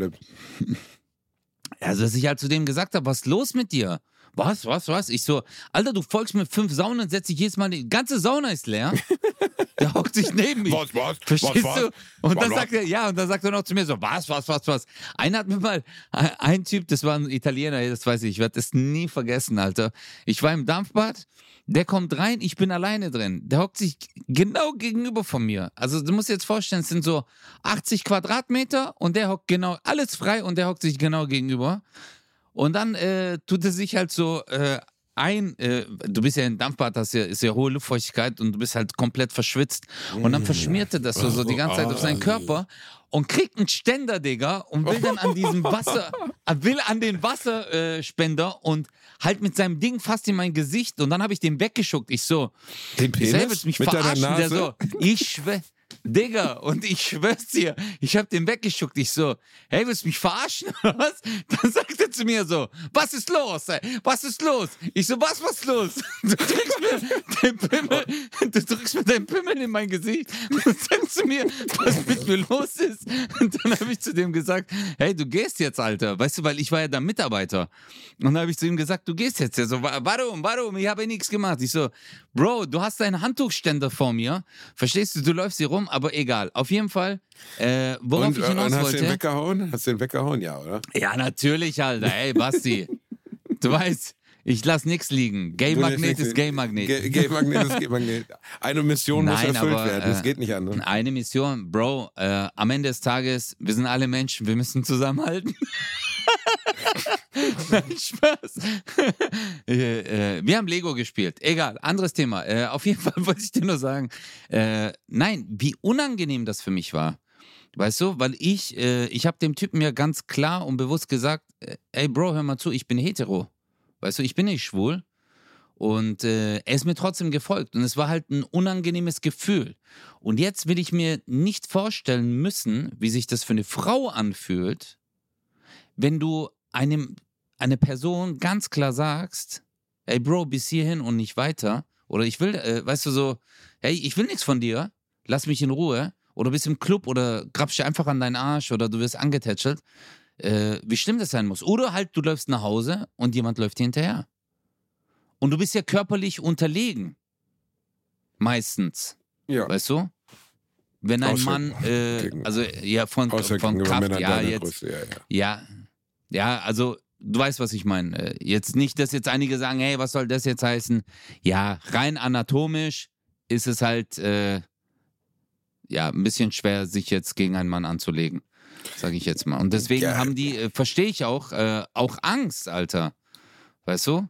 also dass ich halt zu dem gesagt habe, was ist los mit dir? Was, was, was? Ich so, Alter, du folgst mir fünf Saunen, setz dich jedes Mal, die ganze Sauna ist leer. Der hockt sich neben mich. Was, was? Verstehst was, du? Und dann Was, sagt er, ja, und dann sagt er noch zu mir so, was, was, was, was. Einer hat mir mal, ein Typ, das war ein Italiener, das weiß ich, ich werde das nie vergessen, Alter. Ich war im Dampfbad, der kommt rein, ich bin alleine drin. Der hockt sich genau gegenüber von mir. Also du musst dir jetzt vorstellen, es sind so 80 Quadratmeter und der hockt genau, alles frei und der hockt sich genau gegenüber. Und dann äh, tut er sich halt so äh, ein, äh, du bist ja im Dampfbad, das ist ja, ist ja hohe Luftfeuchtigkeit und du bist halt komplett verschwitzt. Und dann verschmiert er das so, so die ganze Zeit auf seinen Körper und kriegt einen Ständer, Digga, und will dann an diesem Wasser, äh, will an den Wasserspender äh, und halt mit seinem Ding fast in mein Gesicht und dann habe ich den weggeschuckt. Ich so, Den Penis? mich Mit verarschen, der so, ich schwör, Digga, und ich schwör's dir, ich hab den weggeschuckt. Ich so, hey, willst du mich verarschen oder was? Dann sagt er zu mir so, was ist los? Ey? Was ist los? Ich so, was, was ist los? Du drückst mir den Pimmel, du drückst mir deinen Pimmel in mein Gesicht und sagst zu mir, was mit mir los ist. Und dann habe ich zu dem gesagt, hey, du gehst jetzt, Alter. Weißt du, weil ich war ja da Mitarbeiter. Und dann habe ich zu ihm gesagt, du gehst jetzt. Er so, warum, warum? Ich habe nichts gemacht. Ich so, Bro, du hast deinen Handtuchständer vor mir. Verstehst du, du läufst hier rum, aber egal. Auf jeden Fall, äh, worauf und, ich hinaus und hast wollte. du den weggehauen? Hast du den weggehauen? Ja, oder? Ja, natürlich, Alter. Ey, Basti. du weißt, ich lass nichts liegen. Gay lässt Magnet ist Gay Magnet. Gay Magnet ist Gay Magnet. Eine Mission muss Nein, erfüllt aber, werden. Das äh, geht nicht anders. Eine Mission, Bro, äh, am Ende des Tages, wir sind alle Menschen, wir müssen zusammenhalten. Nein, Spaß. äh, äh, wir haben Lego gespielt. Egal, anderes Thema. Äh, auf jeden Fall wollte ich dir nur sagen, nein, wie unangenehm das für mich war. Weißt du, weil ich, ich habe dem Typen ja ganz klar und bewusst gesagt, ey Bro, hör mal zu, ich bin hetero. Weißt du, ich bin nicht schwul. Und äh, er ist mir trotzdem gefolgt. Und es war halt ein unangenehmes Gefühl. Und jetzt will ich mir nicht vorstellen müssen, wie sich das für eine Frau anfühlt, wenn du einem, eine Person ganz klar sagst, ey Bro, bis hierhin und nicht weiter. Oder ich will, äh, weißt du so, hey, ich will nichts von dir, lass mich in Ruhe. Oder bist im Club oder grabst dir einfach an deinen Arsch oder du wirst angetätschelt. Äh, wie schlimm das sein muss. Oder halt, du läufst nach Hause und jemand läuft dir hinterher. Und du bist ja körperlich unterlegen. Meistens. Ja. Weißt du? Wenn ein Außer Mann, äh, also ja, von, Außer von Kraft, ja, jetzt, Größe. Ja, ja. ja, ja, also du weißt, was ich meine. Äh, Jetzt nicht, dass jetzt einige sagen, hey, was soll das jetzt heißen? Ja, rein anatomisch ist es halt äh, ja ein bisschen schwer, sich jetzt gegen einen Mann anzulegen, sage ich jetzt mal. Und deswegen Ja. haben die, äh, verstehe ich auch, äh, auch Angst, Alter. Weißt du?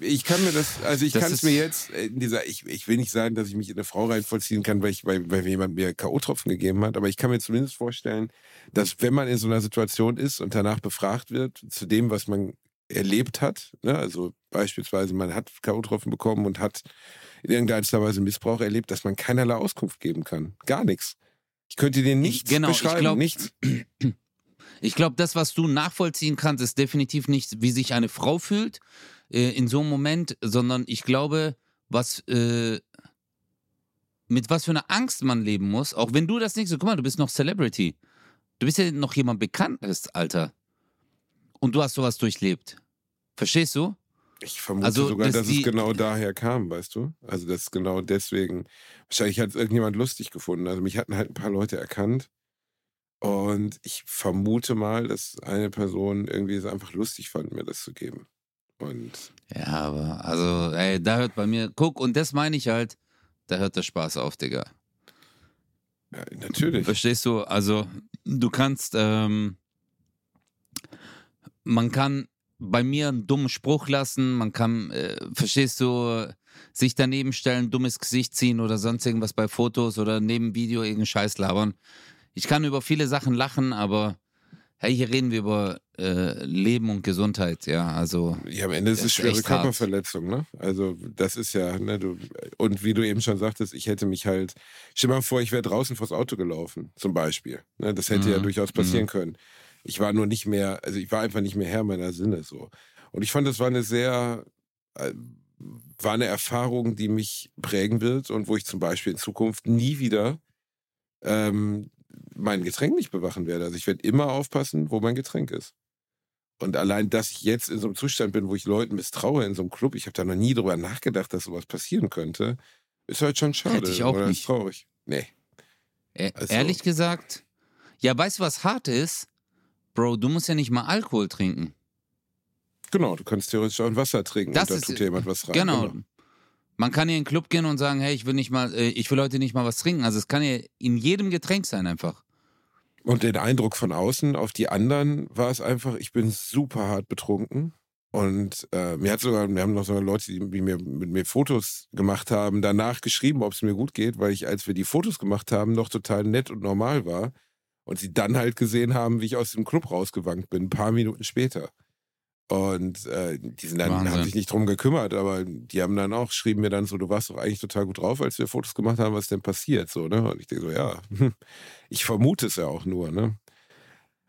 Ich kann mir das, also ich kann es mir jetzt in dieser, ich, ich will nicht sagen, dass ich mich in eine Frau reinvollziehen kann, weil, ich, weil, weil jemand mir K.O.-Tropfen gegeben hat, aber ich kann mir zumindest vorstellen, dass wenn man in so einer Situation ist und danach befragt wird zu dem, was man erlebt hat, ne, also beispielsweise man hat K.O.-Tropfen bekommen und hat in irgendeiner Weise Missbrauch erlebt, dass man keinerlei Auskunft geben kann. Gar nichts. Ich könnte dir nichts genau, ich beschreiben, glaub- nichts. Ich glaube, das, was du nachvollziehen kannst, ist definitiv nicht, wie sich eine Frau fühlt äh, in so einem Moment, sondern ich glaube, was äh, mit was für einer Angst man leben muss, auch wenn du das nicht so, guck mal, du bist noch Celebrity. Du bist ja noch jemand Bekanntes, Alter. Und du hast sowas durchlebt. Verstehst du? Ich vermute Also, sogar, dass dass die- es genau daher kam, weißt du? Also, dass genau deswegen. Wahrscheinlich hat es irgendjemand lustig gefunden. Also, mich hatten halt ein paar Leute erkannt. Und ich vermute mal, dass eine Person irgendwie es einfach lustig fand, mir das zu geben. Und Ja, aber, also, ey, da hört bei mir, guck, und das meine ich halt, da hört der Spaß auf, Digga. ja, natürlich. Verstehst du? Also, du kannst, ähm, man kann bei mir einen dummen Spruch lassen, man kann, äh, verstehst du, sich daneben stellen, dummes Gesicht ziehen oder sonst irgendwas bei Fotos oder neben Video irgendeinen Scheiß labern. Ich kann über viele Sachen lachen, aber hey, hier reden wir über äh, Leben und Gesundheit, ja, also. Ja, am Ende ist es schwere. Körperverletzung, ne? Also, das ist ja, ne, du, und wie du eben schon sagtest, ich hätte mich halt, stell dir mal vor, ich wäre draußen vors Auto gelaufen, zum Beispiel. Ne, das hätte ja Mhm, durchaus passieren können. Ich war nur nicht mehr, also ich war einfach nicht mehr Herr meiner Sinne, so. Und ich fand, das war eine sehr, äh, war eine Erfahrung, die mich prägen wird und wo ich zum Beispiel in Zukunft nie wieder ähm, mein Getränk nicht bewachen werde. Also ich werde immer aufpassen, wo mein Getränk ist. Und allein, dass ich jetzt in so einem Zustand bin, wo ich Leuten misstraue in so einem Club, ich habe da noch nie drüber nachgedacht, dass sowas passieren könnte, ist halt schon schade. Hätte ich auch oder nicht. Ist traurig. Nee. E Also- Ehrlich gesagt, ja, weißt du, was hart ist? Bro, du musst ja nicht mal Alkohol trinken. Genau, du kannst theoretisch auch ein Wasser trinken Das und da tut dir jemand was rein. Genau. Man kann ja in den Club gehen und sagen, hey, ich will nicht mal, äh, ich will heute nicht mal was trinken. Also es kann ja in jedem Getränk sein einfach. Und den Eindruck von außen auf die anderen war es einfach, ich bin super hart betrunken. Und äh, mir hat sogar, wir haben noch sogar Leute, die, die mir mit mir Fotos gemacht haben, danach geschrieben, ob es mir gut geht, weil ich, als wir die Fotos gemacht haben, noch total nett und normal war. Und sie dann halt gesehen haben, wie ich aus dem Club rausgewankt bin, ein paar Minuten später. Und äh, die sind dann, haben sich nicht drum gekümmert, aber die haben dann auch, schrieben mir dann so, du warst doch eigentlich total gut drauf, als wir Fotos gemacht haben, was ist denn passiert? So, ne? Und ich denke so, ja, ich vermute es ja auch nur, ne?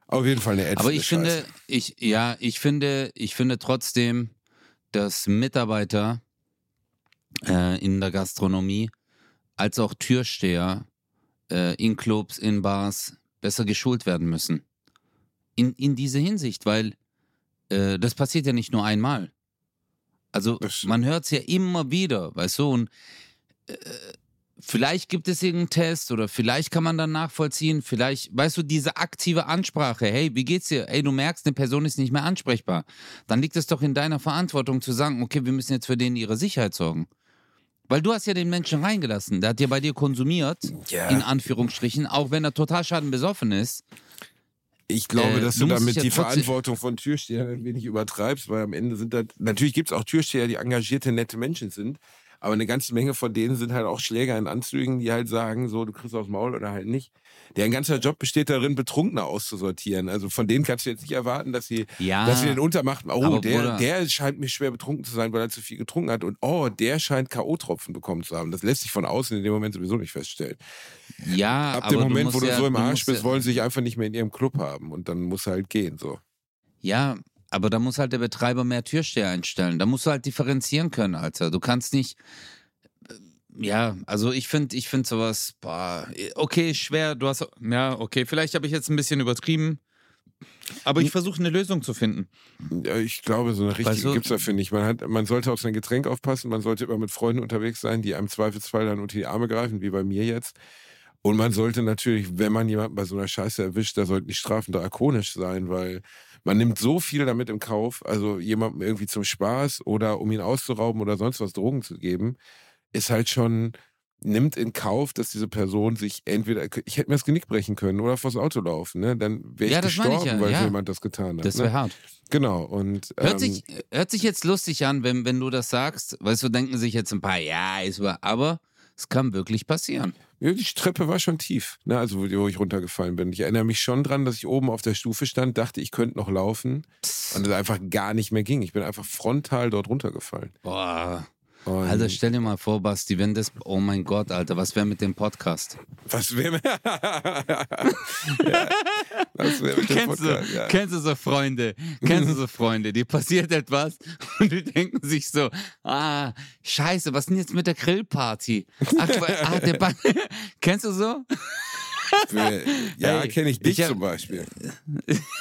Auf jeden Fall eine ätzende Aber ich Scheiße. finde, ich, ja, ich finde, ich finde trotzdem, dass Mitarbeiter äh, in der Gastronomie als auch Türsteher äh, in Clubs, in Bars besser geschult werden müssen. In, in diese Hinsicht, weil äh, das passiert ja nicht nur einmal. Also man hört es ja immer wieder, weißt du, und äh, vielleicht gibt es irgendeinen Test oder vielleicht kann man dann nachvollziehen, vielleicht, weißt du, diese aktive Ansprache, hey, wie geht's dir? Ey, du merkst, eine Person ist nicht mehr ansprechbar. Dann liegt es doch in deiner Verantwortung zu sagen, okay, wir müssen jetzt für den ihre Sicherheit sorgen. Weil du hast ja den Menschen reingelassen, der hat ja bei dir konsumiert, Ja. in Anführungsstrichen, auch wenn er total schadenbesoffen ist. Ich glaube, Äh, dass du du damit ja die Verantwortung von Türstehern ein wenig übertreibst, weil am Ende sind da, natürlich gibt es auch Türsteher, die engagierte, nette Menschen sind, aber eine ganze Menge von denen sind halt auch Schläger in Anzügen, die halt sagen, so, du kriegst aufs Maul oder halt nicht. Deren ganzer Job besteht darin, Betrunkene auszusortieren. Also von denen kannst du jetzt nicht erwarten, dass sie, Ja, dass sie den untermachen. Oh, der, Bruder- der scheint mir schwer betrunken zu sein, weil er zu viel getrunken hat. Und oh, der scheint K.O.-Tropfen bekommen zu haben. Das lässt sich von außen in dem Moment sowieso nicht feststellen. ja, Ab dem Moment, musst wo du ja, so im du Arsch bist, ja, wollen sie dich einfach nicht mehr in ihrem Club haben. Und dann muss halt gehen, so. Ja, aber da muss halt der Betreiber mehr Türsteher einstellen. Da musst du halt differenzieren können, Alter. Du kannst nicht. äh, Ja, also ich finde, ich finde sowas, boah, okay, schwer, du hast, ja, okay, vielleicht habe ich jetzt ein bisschen übertrieben, aber ich versuche eine Lösung zu finden. Ja, ich glaube, so eine richtige Weißt du- gibt's dafür nicht. Man, hat, man sollte auf sein Getränk aufpassen, man sollte immer mit Freunden unterwegs sein, die einem Zweifelsfall dann unter die Arme greifen, wie bei mir jetzt. Und man sollte natürlich, wenn man jemanden bei so einer Scheiße erwischt, da sollten die Strafen drakonisch sein, weil man nimmt so viel damit im Kauf, also jemandem irgendwie zum Spaß oder um ihn auszurauben oder sonst was Drogen zu geben, ist halt schon, nimmt in Kauf, dass diese Person sich entweder, ich hätte mir das Genick brechen können oder vors Auto laufen, ne? Dann wäre ich Ja, meine ich gestorben, ja, weil ja. jemand das getan hat. Das ne? wäre hart. Genau, und Hört, ähm, sich, hört sich jetzt lustig an, wenn, wenn du das sagst. Weißt du, denken sich jetzt ein paar, ja, ist wahr, aber es kann wirklich passieren. Ja, die Treppe war schon tief, ne? also wo wo ich runtergefallen bin. Ich erinnere mich schon dran, dass ich oben auf der Stufe stand, dachte, ich könnte noch laufen und es einfach gar nicht mehr ging. Ich bin einfach frontal dort runtergefallen. Boah. Und Alter, stell dir mal vor, Basti, wenn das, oh mein Gott, Alter, was wäre mit dem Podcast? was wäre ja, was wär mit dem Kennst du, Podcast? Ja. kennst du so Freunde, kennst du so Freunde, die passiert etwas und die denken sich so, ah, scheiße, was ist denn jetzt mit der Grillparty? Ach, ah, der ba kennst du so? Für- Ja, Ey, kenne ich dich ich hab- zum Beispiel.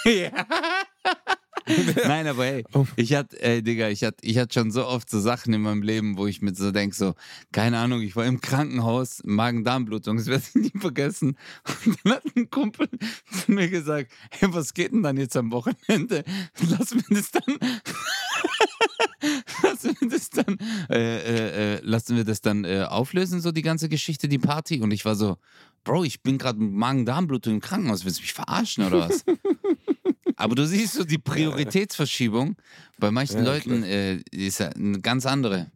ja. Nein, aber hey, Oh. ich hatte, ey, Digga, ich hatte, ich hatte schon so oft so Sachen in meinem Leben, wo ich mir so denke, so, keine Ahnung, ich war im Krankenhaus, Magen-Darm-Blutung, das werde ich nie vergessen. Und dann hat ein Kumpel zu mir gesagt, hey, was geht denn dann jetzt am Wochenende? Lass mir das dann, lassen wir das dann, äh, äh, äh, lassen wir das dann äh, auflösen, so die ganze Geschichte, die Party? Und ich war so, Bro, ich bin gerade mit Magen-Darm-Blutung im Krankenhaus, willst du mich verarschen oder was? Aber du siehst so die Prioritätsverschiebung bei manchen Ja, Leuten äh, ist ja eine ganz andere.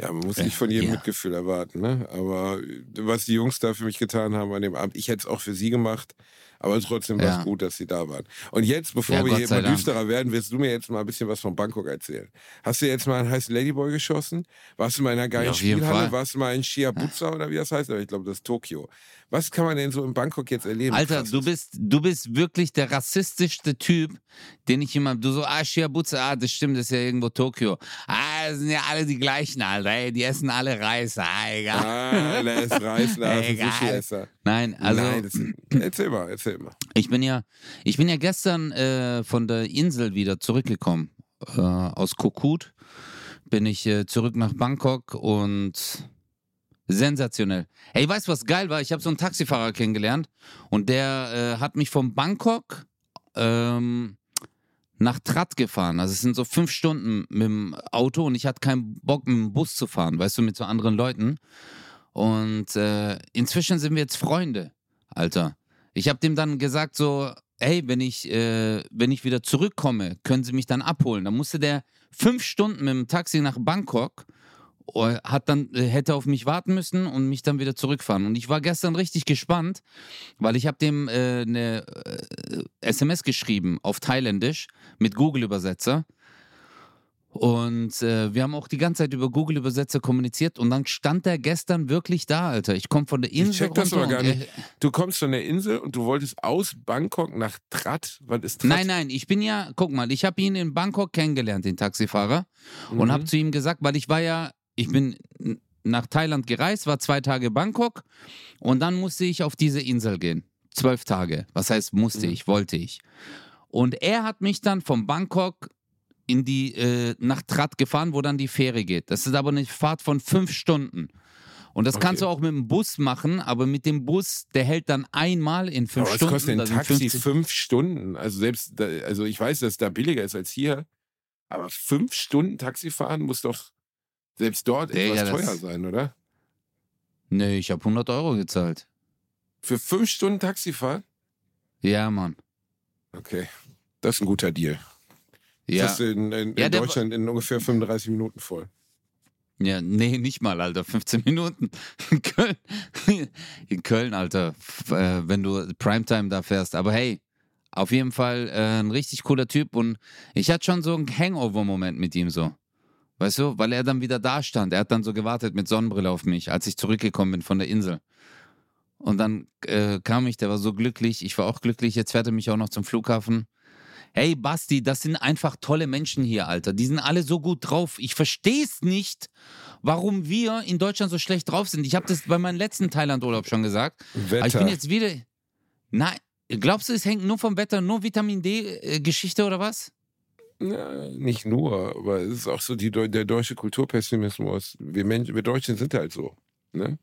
Ja, man muss nicht von jedem Ja. Mitgefühl erwarten, ne? Aber was die Jungs da für mich getan haben an dem Abend, ich hätte es auch für sie gemacht, aber trotzdem war es Ja. gut, dass sie da waren. Und jetzt, bevor Ja, wir Gott hier Dank. düsterer werden, willst du mir jetzt mal ein bisschen was von Bangkok erzählen. Hast du jetzt mal einen heißen Ladyboy geschossen? Warst du mal in einer geilen Spielhalle? Warst du mal in Shiabusa oder wie das heißt? Aber ich glaube, das ist Tokio. Was kann man denn so in Bangkok jetzt erleben? Alter, du bist, du bist wirklich der rassistischste Typ, den ich immer. Du so, ah, Shiabutze, ah, das stimmt, das ist ja irgendwo Tokio. Ah, das sind ja alle die gleichen, Alter, ey, die essen alle Reis, ah, egal. Ah, ist Reißnase, Egal. Sushi-Esser. Nein, also Nein, das, erzähl mal, erzähl mal. ich bin ja, ich bin ja gestern äh, von der Insel wieder zurückgekommen. Äh, aus Kokut bin ich äh, zurück nach Bangkok und sensationell. Ey, weißt du, was geil war? Ich habe so einen Taxifahrer kennengelernt und der äh, hat mich von Bangkok ähm, nach Trat gefahren. Also es sind so fünf Stunden mit dem Auto und ich hatte keinen Bock, mit dem Bus zu fahren, weißt du, mit so anderen Leuten. Und äh, inzwischen sind wir jetzt Freunde, Alter. Ich habe dem dann gesagt so, hey, wenn ich, äh, wenn ich wieder zurückkomme, können Sie mich dann abholen. Dann musste der fünf Stunden mit dem Taxi nach Bangkok hat dann, äh, hätte auf mich warten müssen und mich dann wieder zurückfahren. Und ich war gestern richtig gespannt, weil ich habe dem äh, eine äh, SMS geschrieben auf Thailändisch mit Google-Übersetzer. Und äh, wir haben auch die ganze Zeit über Google-Übersetzer kommuniziert und dann stand der gestern wirklich da, Alter. Ich komme von der Insel. Ich check das aber gar und nicht. Du kommst von der Insel und du wolltest aus Bangkok nach Trat. Was ist Trat? Nein, nein, ich bin ja, guck mal, ich habe ihn in Bangkok kennengelernt, den Taxifahrer, und Mhm. habe zu ihm gesagt, weil ich war ja, ich bin nach Thailand gereist, war zwei Tage Bangkok und dann musste ich auf diese Insel gehen. Zwölf Tage. Was heißt musste Mhm. ich, wollte ich. Und er hat mich dann von Bangkok in die, äh, nach Trat gefahren, wo dann die Fähre geht. Das ist aber eine Fahrt von fünf Stunden. Und das kannst du Okay. auch mit dem Bus machen, aber mit dem Bus, der hält dann einmal in fünf Aber was Stunden. kostet ein das sind Taxi 50 fünf Stunden? Also selbst, da, also ich weiß, dass es da billiger ist als hier, aber fünf Stunden Taxi fahren muss doch selbst dort Ja, etwas ja, das- teuer sein, oder? Nee, ich habe 100 Euro gezahlt. Für fünf Stunden Taxifahrt? Ja, Mann. Okay, das ist ein guter Deal. Das Ja. hast du in, in, in der- Deutschland in ungefähr 35 Minuten voll. ja, nee, nicht mal, Alter. 15 Minuten. In Köln, in Köln Alter. Äh, wenn du Primetime da fährst. Aber hey, auf jeden Fall äh, ein richtig cooler Typ. Und ich hatte schon so einen Hangover-Moment mit ihm so. Weißt du, weil er dann wieder da stand. Er hat dann so gewartet mit Sonnenbrille auf mich, als ich zurückgekommen bin von der Insel. Und dann äh, kam ich, der war so glücklich. Ich war auch glücklich. Jetzt fährt er mich auch noch zum Flughafen. Hey Basti, das sind einfach tolle Menschen hier, Alter. Die sind alle so gut drauf. Ich verstehe es nicht, warum wir in Deutschland so schlecht drauf sind. Ich habe das bei meinem letzten Thailand-Urlaub schon gesagt. Wetter. Aber ich bin jetzt wieder. Nein, glaubst du, es hängt nur vom Wetter, nur Vitamin D-Geschichte oder was? Ja, nicht nur, aber es ist auch so die, der deutsche Kulturpessimismus. Wir, Menschen, wir Deutschen sind halt so. Ne?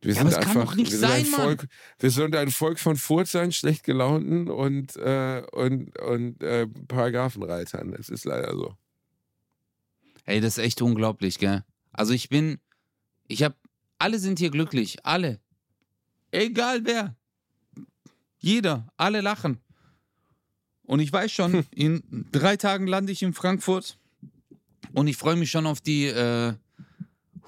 Wir Ja, sind nicht wir sind ein sein, Mann. Volk, Wir sind ein Volk von Furzern, schlecht gelaunten und, äh, und, und äh, Paragraphenreitern. Es ist leider so. Ey, das ist echt unglaublich, gell? Also ich bin. Ich hab. Alle sind hier glücklich. Alle. Egal wer. Jeder. Alle lachen. Und ich weiß schon, in drei Tagen lande ich in Frankfurt. Und ich freue mich schon auf die äh,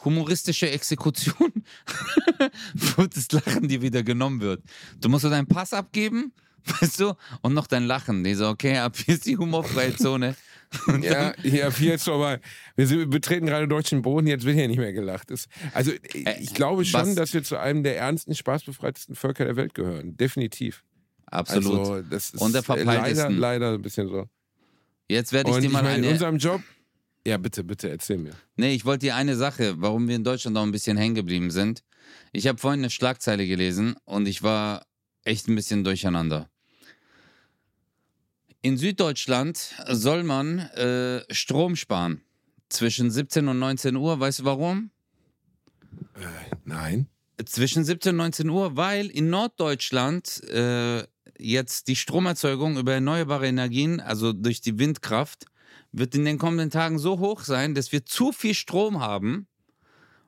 humoristische Exekution, wo das Lachen dir wieder genommen wird. Du musst so deinen Pass abgeben, weißt du, und noch dein Lachen. Die so, okay, ab hier ist die humorfreie Zone. Und Ja, ja, hier jetzt aber, wir, sind, wir betreten gerade deutschen Boden, jetzt wird hier nicht mehr gelacht. Das, also Äh, ich glaube schon, was- dass wir zu einem der ernsten, spaßbefreitesten Völker der Welt gehören. Definitiv. Absolut. Also, das ist Und der leider, leider ein bisschen so. Jetzt werde ich Und dir ich mal meine, in eine. unserem Job. Ja, bitte, bitte, erzähl mir. Nee, ich wollte dir eine Sache, warum wir in Deutschland auch ein bisschen hängen geblieben sind. Ich habe vorhin eine Schlagzeile gelesen und ich war echt ein bisschen durcheinander. In Süddeutschland soll man äh, Strom sparen. Zwischen 17 und 19 Uhr. Weißt du warum? Äh, nein. Zwischen 17 und 19 Uhr, weil in Norddeutschland äh, jetzt die Stromerzeugung über erneuerbare Energien, also durch die Windkraft, wird in den kommenden Tagen so hoch sein, dass wir zu viel Strom haben,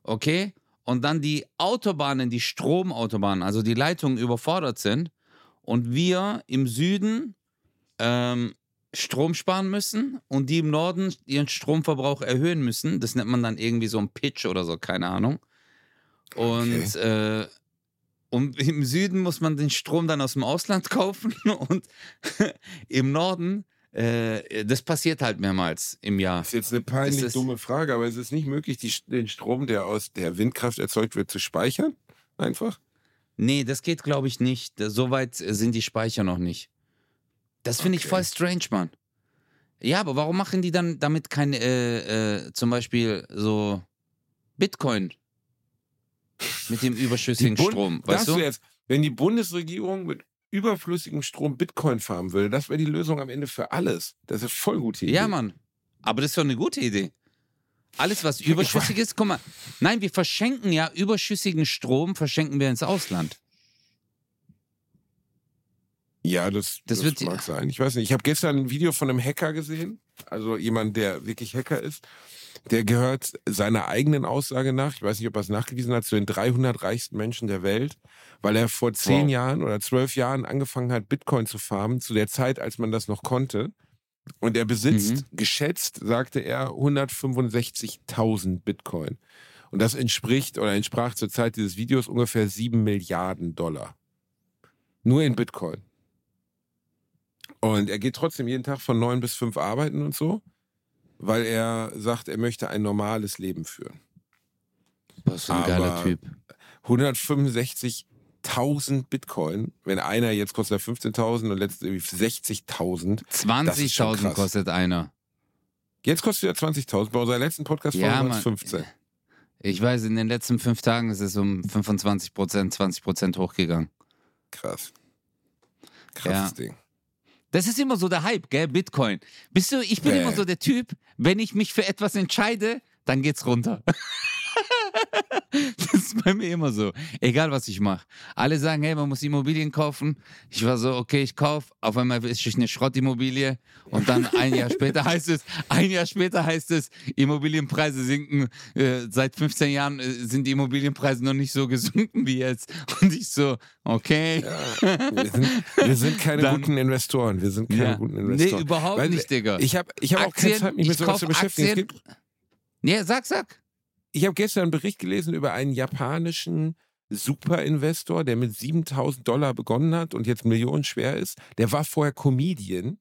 okay? Und dann die Autobahnen, die Stromautobahnen, also die Leitungen überfordert sind und wir im Süden ähm, Strom sparen müssen und die im Norden ihren Stromverbrauch erhöhen müssen. Das nennt man dann irgendwie so ein Pitch oder so, keine Ahnung. Und, äh, und im Süden muss man den Strom dann aus dem Ausland kaufen und im Norden, äh, das passiert halt mehrmals im Jahr. Das ist jetzt eine peinlich ist- dumme Frage, aber es ist nicht möglich, die, den Strom, der aus der Windkraft erzeugt wird, zu speichern? Einfach? Nee, das geht, glaube ich, nicht. Soweit sind die Speicher noch nicht. Das finde ich Okay. voll strange, Mann. Ja, aber warum machen die dann damit kein, äh, äh, zum Beispiel so Bitcoin mit dem überschüssigen Bund- Strom? Weißt du? jetzt, wenn die Bundesregierung mit überflüssigem Strom Bitcoin farmen will, das wäre die Lösung am Ende für alles. Das ist eine voll gute Idee. Ja, Mann. Aber das ist doch eine gute Idee. Alles, was überschüssig ist, guck mal. Nein, wir verschenken ja überschüssigen Strom, verschenken wir ins Ausland. Ja, das, Das das, wird- mag sein. Ich weiß nicht. Ich habe gestern ein Video von einem Hacker gesehen. Also jemand, der wirklich Hacker ist. Der gehört seiner eigenen Aussage nach, ich weiß nicht, ob er es nachgewiesen hat, zu den 300 reichsten Menschen der Welt, weil er vor zehn Wow. Jahren oder zwölf Jahren angefangen hat, Bitcoin zu farmen, zu der Zeit, als man das noch konnte. Und er besitzt, mhm. geschätzt, sagte er, 165.000 Bitcoin. Und das entspricht oder entsprach zur Zeit dieses Videos ungefähr 7 Milliarden Dollar. Nur in Bitcoin. Und er geht trotzdem jeden Tag von neun bis fünf arbeiten und so, weil er sagt, er möchte ein normales Leben führen. Was für ein Aber geiler Typ. 165.000 Bitcoin, wenn einer jetzt kostet 15.000 und letztendlich 60.000. 20.000 kostet einer. Jetzt kostet er 20.000. Bei unserer letzten Podcast ja, war es 15. Ich weiß, in den letzten fünf Tagen ist es um 25 Prozent, 20 Prozent hochgegangen. Krass. Krasses ja. Ding. Das ist immer so der Hype, gell? Bitcoin. Bist du, ich bin Bäh. immer so der Typ, wenn ich mich für etwas entscheide, dann geht's runter. das ist bei mir immer so. Egal, was ich mache. Alle sagen, hey, man muss Immobilien kaufen. Ich war so, okay, ich kaufe. Auf einmal ist es eine Schrottimmobilie. Und dann ein Jahr später heißt es, ein Jahr später heißt es, Immobilienpreise sinken. Äh, seit 15 Jahren äh, sind die Immobilienpreise noch nicht so gesunken wie jetzt. Und ich so, okay. Ja, wir, sind, wir, sind, keine dann, guten Investoren. Wir sind keine ja. guten Investoren. Nee, überhaupt Weil, nicht, Digga. Ich habe ich hab auch keine Zeit, mich mit sowas zu beschäftigen. Aktien, Nee, sag, sag. Ich habe gestern einen Bericht gelesen über einen japanischen Superinvestor, der mit 7000 Dollar begonnen hat und jetzt Millionen schwer ist. Der war vorher Comedian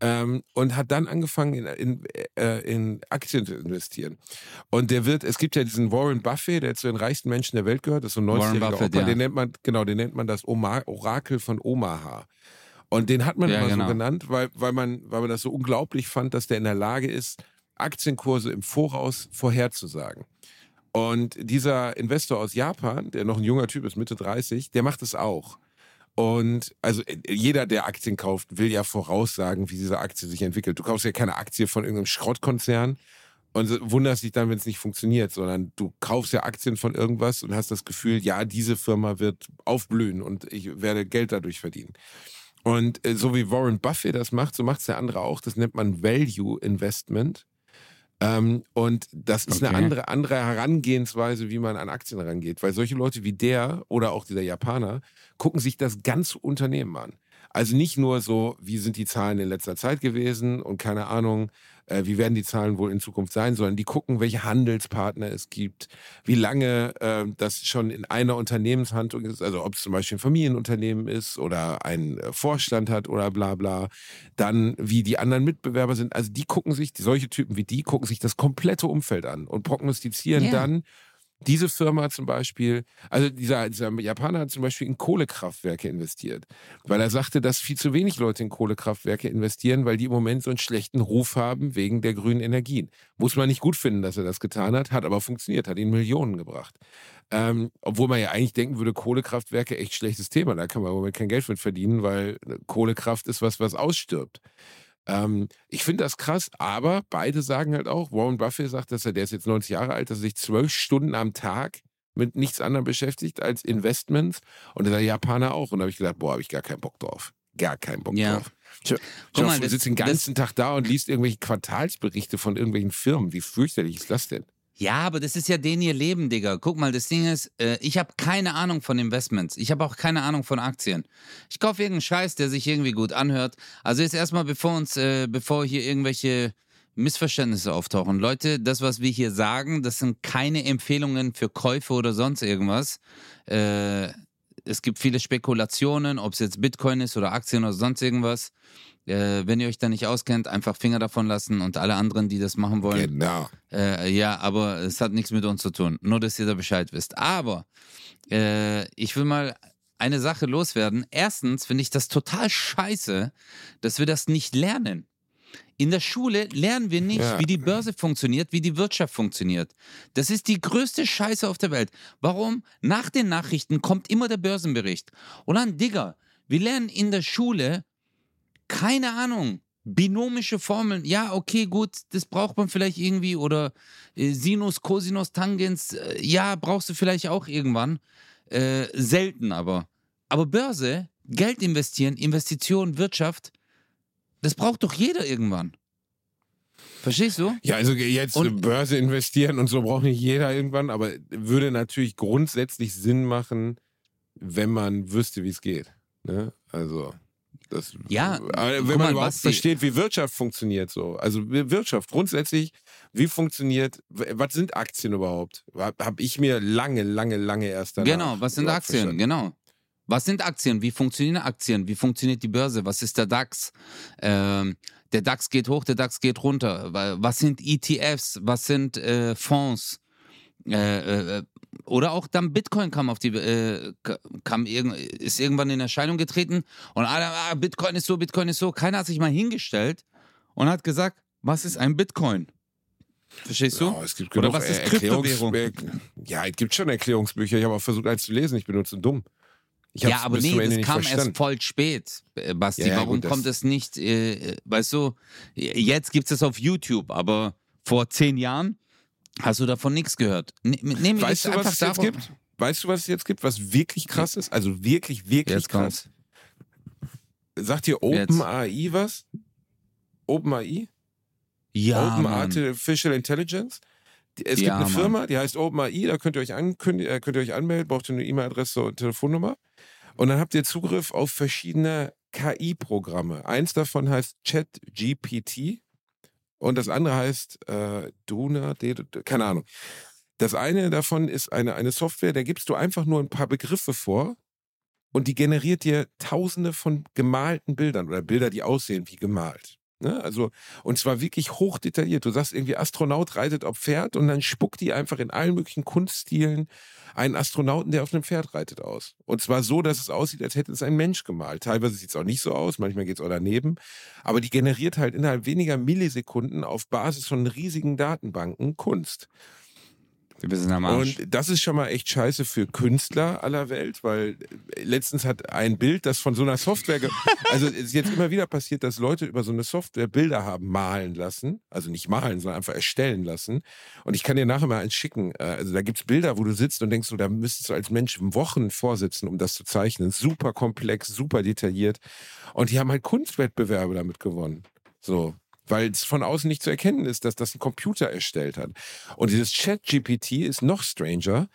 ähm, und hat dann angefangen in, in, äh, in, Aktien zu investieren. Und der wird, es gibt ja diesen Warren Buffett, der zu den reichsten Menschen der Welt gehört, das ist so ein 90-jähriger Opa, ja. den nennt man, genau, den nennt man das Oma Orakel von Omaha. Und den hat man ja, immer genau. so genannt, weil, weil, man, weil man das so unglaublich fand, dass der in der Lage ist, Aktienkurse im Voraus vorherzusagen. Und dieser Investor aus Japan, der noch ein junger Typ ist, Mitte 30, der macht es auch. Und also äh, jeder, der Aktien kauft, will ja voraussagen, wie diese Aktie sich entwickelt. Du kaufst ja keine Aktie von irgendeinem Schrottkonzern und wunderst dich dann, wenn es nicht funktioniert, sondern du kaufst ja Aktien von irgendwas und hast das Gefühl, ja, diese Firma wird aufblühen und ich werde Geld dadurch verdienen. Und äh, so wie Warren Buffett das macht, so macht es der andere auch. Das nennt man Value Investment. Ähm, und das ist okay. eine andere, andere Herangehensweise, wie man an Aktien rangeht. Weil solche Leute wie der oder auch dieser Japaner gucken sich das ganze Unternehmen an. Also nicht nur so, wie sind die Zahlen in letzter Zeit gewesen und keine Ahnung, äh, wie werden die Zahlen wohl in Zukunft sein, sondern die gucken, welche Handelspartner es gibt, wie lange äh, das schon in einer Unternehmenshandlung ist, also ob es zum Beispiel ein Familienunternehmen ist oder ein äh, Vorstand hat oder bla bla. Dann, wie die anderen Mitbewerber sind. Also die gucken sich, solche Typen wie die, gucken sich das komplette Umfeld an und prognostizieren yeah. dann, diese Firma zum Beispiel, also dieser, dieser Japaner hat zum Beispiel in Kohlekraftwerke investiert, weil er sagte, dass viel zu wenig Leute in Kohlekraftwerke investieren, weil die im Moment so einen schlechten Ruf haben wegen der grünen Energien. Muss man nicht gut finden, dass er das getan hat, hat aber funktioniert, hat ihn Millionen gebracht. Ähm, obwohl man ja eigentlich denken würde, Kohlekraftwerke echt schlechtes Thema, da kann man im Moment kein Geld mit verdienen, weil Kohlekraft ist was, was ausstirbt. Ähm, ich finde das krass, aber beide sagen halt auch, Warren Buffett sagt, dass er, der ist jetzt 90 Jahre alt, dass er sich zwölf Stunden am Tag mit nichts anderem beschäftigt als Investments und der Japaner auch. Und da habe ich gesagt, boah, habe ich gar keinen Bock drauf. Gar keinen Bock ja. drauf. Ich, Guck mal, du sitzt den ganzen Tag da und liest irgendwelche Quartalsberichte von irgendwelchen Firmen. Wie fürchterlich ist das denn? Ja, aber das ist ja den ihr Leben, Digga. Guck mal, das Ding ist, äh, ich habe keine Ahnung von Investments. Ich habe auch keine Ahnung von Aktien. Ich kaufe irgendeinen Scheiß, der sich irgendwie gut anhört. Also jetzt erstmal, bevor uns, äh, bevor hier irgendwelche Missverständnisse auftauchen. Leute, das, was wir hier sagen, das sind keine Empfehlungen für Käufe oder sonst irgendwas. Äh, es gibt viele Spekulationen, ob es jetzt Bitcoin ist oder Aktien oder sonst irgendwas. Äh, wenn ihr euch da nicht auskennt, einfach Finger davon lassen und alle anderen, die das machen wollen. Genau. Äh, ja, aber es hat nichts mit uns zu tun. Nur, dass ihr da Bescheid wisst. Aber äh, ich will mal eine Sache loswerden. Erstens finde ich das total scheiße, dass wir das nicht lernen. In der Schule lernen wir nicht, ja. wie die Börse funktioniert, wie die Wirtschaft funktioniert. Das ist die größte Scheiße auf der Welt. Warum? Nach den Nachrichten kommt immer der Börsenbericht. Und dann, Digga, wir lernen in der Schule, keine Ahnung. Binomische Formeln, ja, okay, gut, das braucht man vielleicht irgendwie. Oder äh, Sinus, Cosinus, Tangens, äh, ja, brauchst du vielleicht auch irgendwann. Äh, selten aber. Aber Börse, Geld investieren, Investition, Wirtschaft, das braucht doch jeder irgendwann. Verstehst du? Ja, also jetzt und, Börse investieren und so braucht nicht jeder irgendwann, aber würde natürlich grundsätzlich Sinn machen, wenn man wüsste, wie es geht. Ne? Also. Das, Ja, guck wenn man mal, überhaupt versteht, wie Wirtschaft funktioniert, so. Also Wirtschaft grundsätzlich, wie funktioniert, was sind Aktien überhaupt? Habe ich mir lange, lange, lange erst danach Genau, was sind Aktien? verstanden. Genau. Was sind Aktien? Wie funktionieren Aktien? Wie funktioniert die Börse? Was ist der DAX? Ähm, der DAX geht hoch, der DAX geht runter. Wa- Was sind ETFs? Was sind äh, Fonds? Äh, äh, oder auch dann Bitcoin kam auf die äh, ka- kam irgend, ist irgendwann in Erscheinung getreten und alle, ah, Bitcoin ist so, Bitcoin ist so. Keiner hat sich mal hingestellt und hat gesagt, was ist ein Bitcoin? Verstehst du? Ja, es gibt Oder genug was ist Er- Erklärungs- Kryptowährung? Ja, es gibt schon Erklärungsbücher. Ich habe auch versucht, eins zu lesen. Ich bin nur zu dumm. Ich ja, aber nee, das kam verstanden. erst voll spät, äh, Basti. Ja, ja, Warum gut, kommt es nicht, äh, weißt du, jetzt gibt es auf YouTube, aber vor zehn Jahren hast du davon nichts gehört. Ne- Nehmen wir Weißt du, was es jetzt gibt? Weißt du, was es jetzt gibt, was wirklich krass ist? Also wirklich, wirklich Jetzt krass. kommt's. Sagt dir. OpenAI was? OpenAI? Ja, Open Mann. Artificial Intelligence. Es Ja, gibt eine Mann. Firma, die heißt OpenAI, da könnt ihr euch, ankündigen, könnt ihr euch anmelden, braucht ihr eine E-Mail-Adresse und Telefonnummer. Und dann habt ihr Zugriff auf verschiedene KI-Programme. Eins davon heißt ChatGPT und das andere heißt äh, Duna, keine Ahnung. Das eine davon ist eine, eine Software, da gibst du einfach nur ein paar Begriffe vor und die generiert dir tausende von gemalten Bildern oder Bilder, die aussehen wie gemalt. Ne? Also, und zwar wirklich hochdetailliert. Du sagst irgendwie, Astronaut reitet auf Pferd und dann spuckt die einfach in allen möglichen Kunststilen einen Astronauten, der auf einem Pferd reitet, aus. Und zwar so, dass es aussieht, als hätte es ein Mensch gemalt. Teilweise sieht es auch nicht so aus, manchmal geht es auch daneben. Aber die generiert halt innerhalb weniger Millisekunden auf Basis von riesigen Datenbanken Kunst. Wir sind am Arsch. Und das ist schon mal echt scheiße für Künstler aller Welt, weil letztens hat ein Bild, das von so einer Software, also es ist jetzt immer wieder passiert, dass Leute über so eine Software Bilder haben malen lassen, also nicht malen, sondern einfach erstellen lassen. Und ich kann dir nachher mal eins schicken. Äh, Also da gibt's Bilder, wo du sitzt und denkst, so, da müsstest du als Mensch Wochen vorsitzen, um das zu zeichnen. Super komplex, super detailliert. Und die haben halt Kunstwettbewerbe damit gewonnen. So weil es von außen nicht zu erkennen ist, dass das ein Computer erstellt hat. Und dieses Chat-GPT ist noch stranger.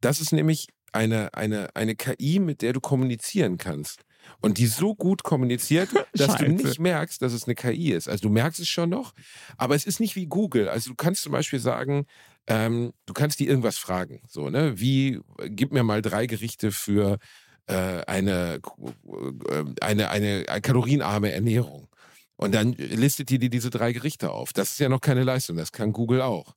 Das ist nämlich eine, eine, eine KI, mit der du kommunizieren kannst. Und die so gut kommuniziert, dass du nicht merkst, dass es eine KI ist. Also du merkst es schon noch, aber es ist nicht wie Google. Also du kannst zum Beispiel sagen, ähm, du kannst die irgendwas fragen. So, ne? Wie, äh, gib mir mal drei Gerichte für äh, eine, äh, eine, eine, eine kalorienarme Ernährung. Und dann listet die dir diese drei Gerichte auf. Das ist ja noch keine Leistung, das kann Google auch.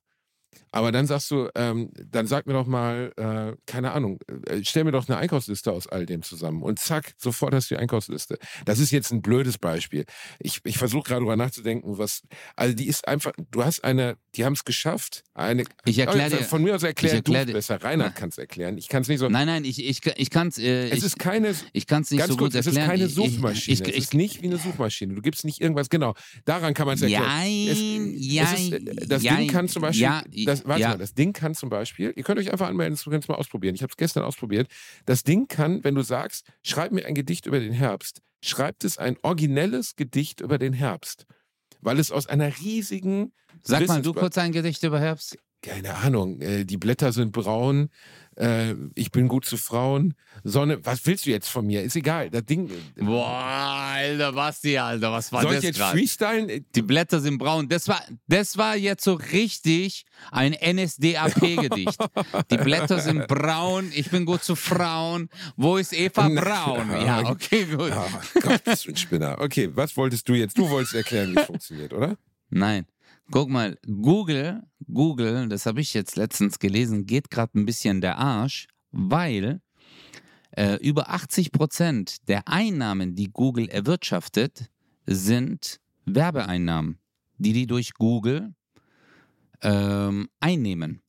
Aber dann sagst du, ähm, dann sag mir doch mal, äh, keine Ahnung, äh, stell mir doch eine Einkaufsliste aus all dem zusammen. Und zack, sofort hast du die Einkaufsliste. Das ist jetzt ein blödes Beispiel. Ich, ich versuche gerade drüber nachzudenken, was, also die ist einfach, du hast eine, die haben es geschafft, eine, Ich erklär Also dir- Von mir aus erklär ich erklär du besser. Reinhard kann es erklären. Ich kann es nicht so. Nein, nein, ich, ich, ich kann es äh, es ich, ist keine, ich kann's nicht Ganz so kurz, gut es ist erklären. keine Ich- Suchmaschine. Ich, es ich, ist nicht wie eine Suchmaschine. Du gibst nicht irgendwas, genau. Daran kann man es erklären. Jein, es, jein, es ist, äh, das jein, Ding kann zum Beispiel, ja, das, warte ja. mal, das Ding kann zum Beispiel, ihr könnt euch einfach anmelden, das könnt ihr mal ausprobieren. Ich habe es gestern ausprobiert. Das Ding kann, wenn du sagst, schreib mir ein Gedicht über den Herbst, schreibt es ein originelles Gedicht über den Herbst. Weil es aus einer riesigen, Sag mal, du kurz ein Gedicht über Herbst. keine Ahnung, äh, die Blätter sind braun, äh, ich bin gut zu Frauen, Sonne, was willst du jetzt von mir? Ist egal, das Ding. Boah, Alter, Basti, Alter, was war Soll ich das jetzt gerade? freestylen? Äh, Die Blätter sind braun. Das war, das war jetzt so richtig ein NSDAP-Gedicht. Die Blätter sind braun, ich bin gut zu Frauen. Wo ist Eva Braun? Ja, okay, gut. Oh Gott, bist du ein Spinner. Okay, was wolltest du jetzt? Du wolltest erklären, wie es funktioniert, oder? Nein. Guck mal, Google, Google, das habe ich jetzt letztens gelesen, geht gerade ein bisschen der Arsch, weil äh, über 80 Prozent der Einnahmen, die Google erwirtschaftet, sind Werbeeinnahmen, die die durch Google ähm, einnehmen.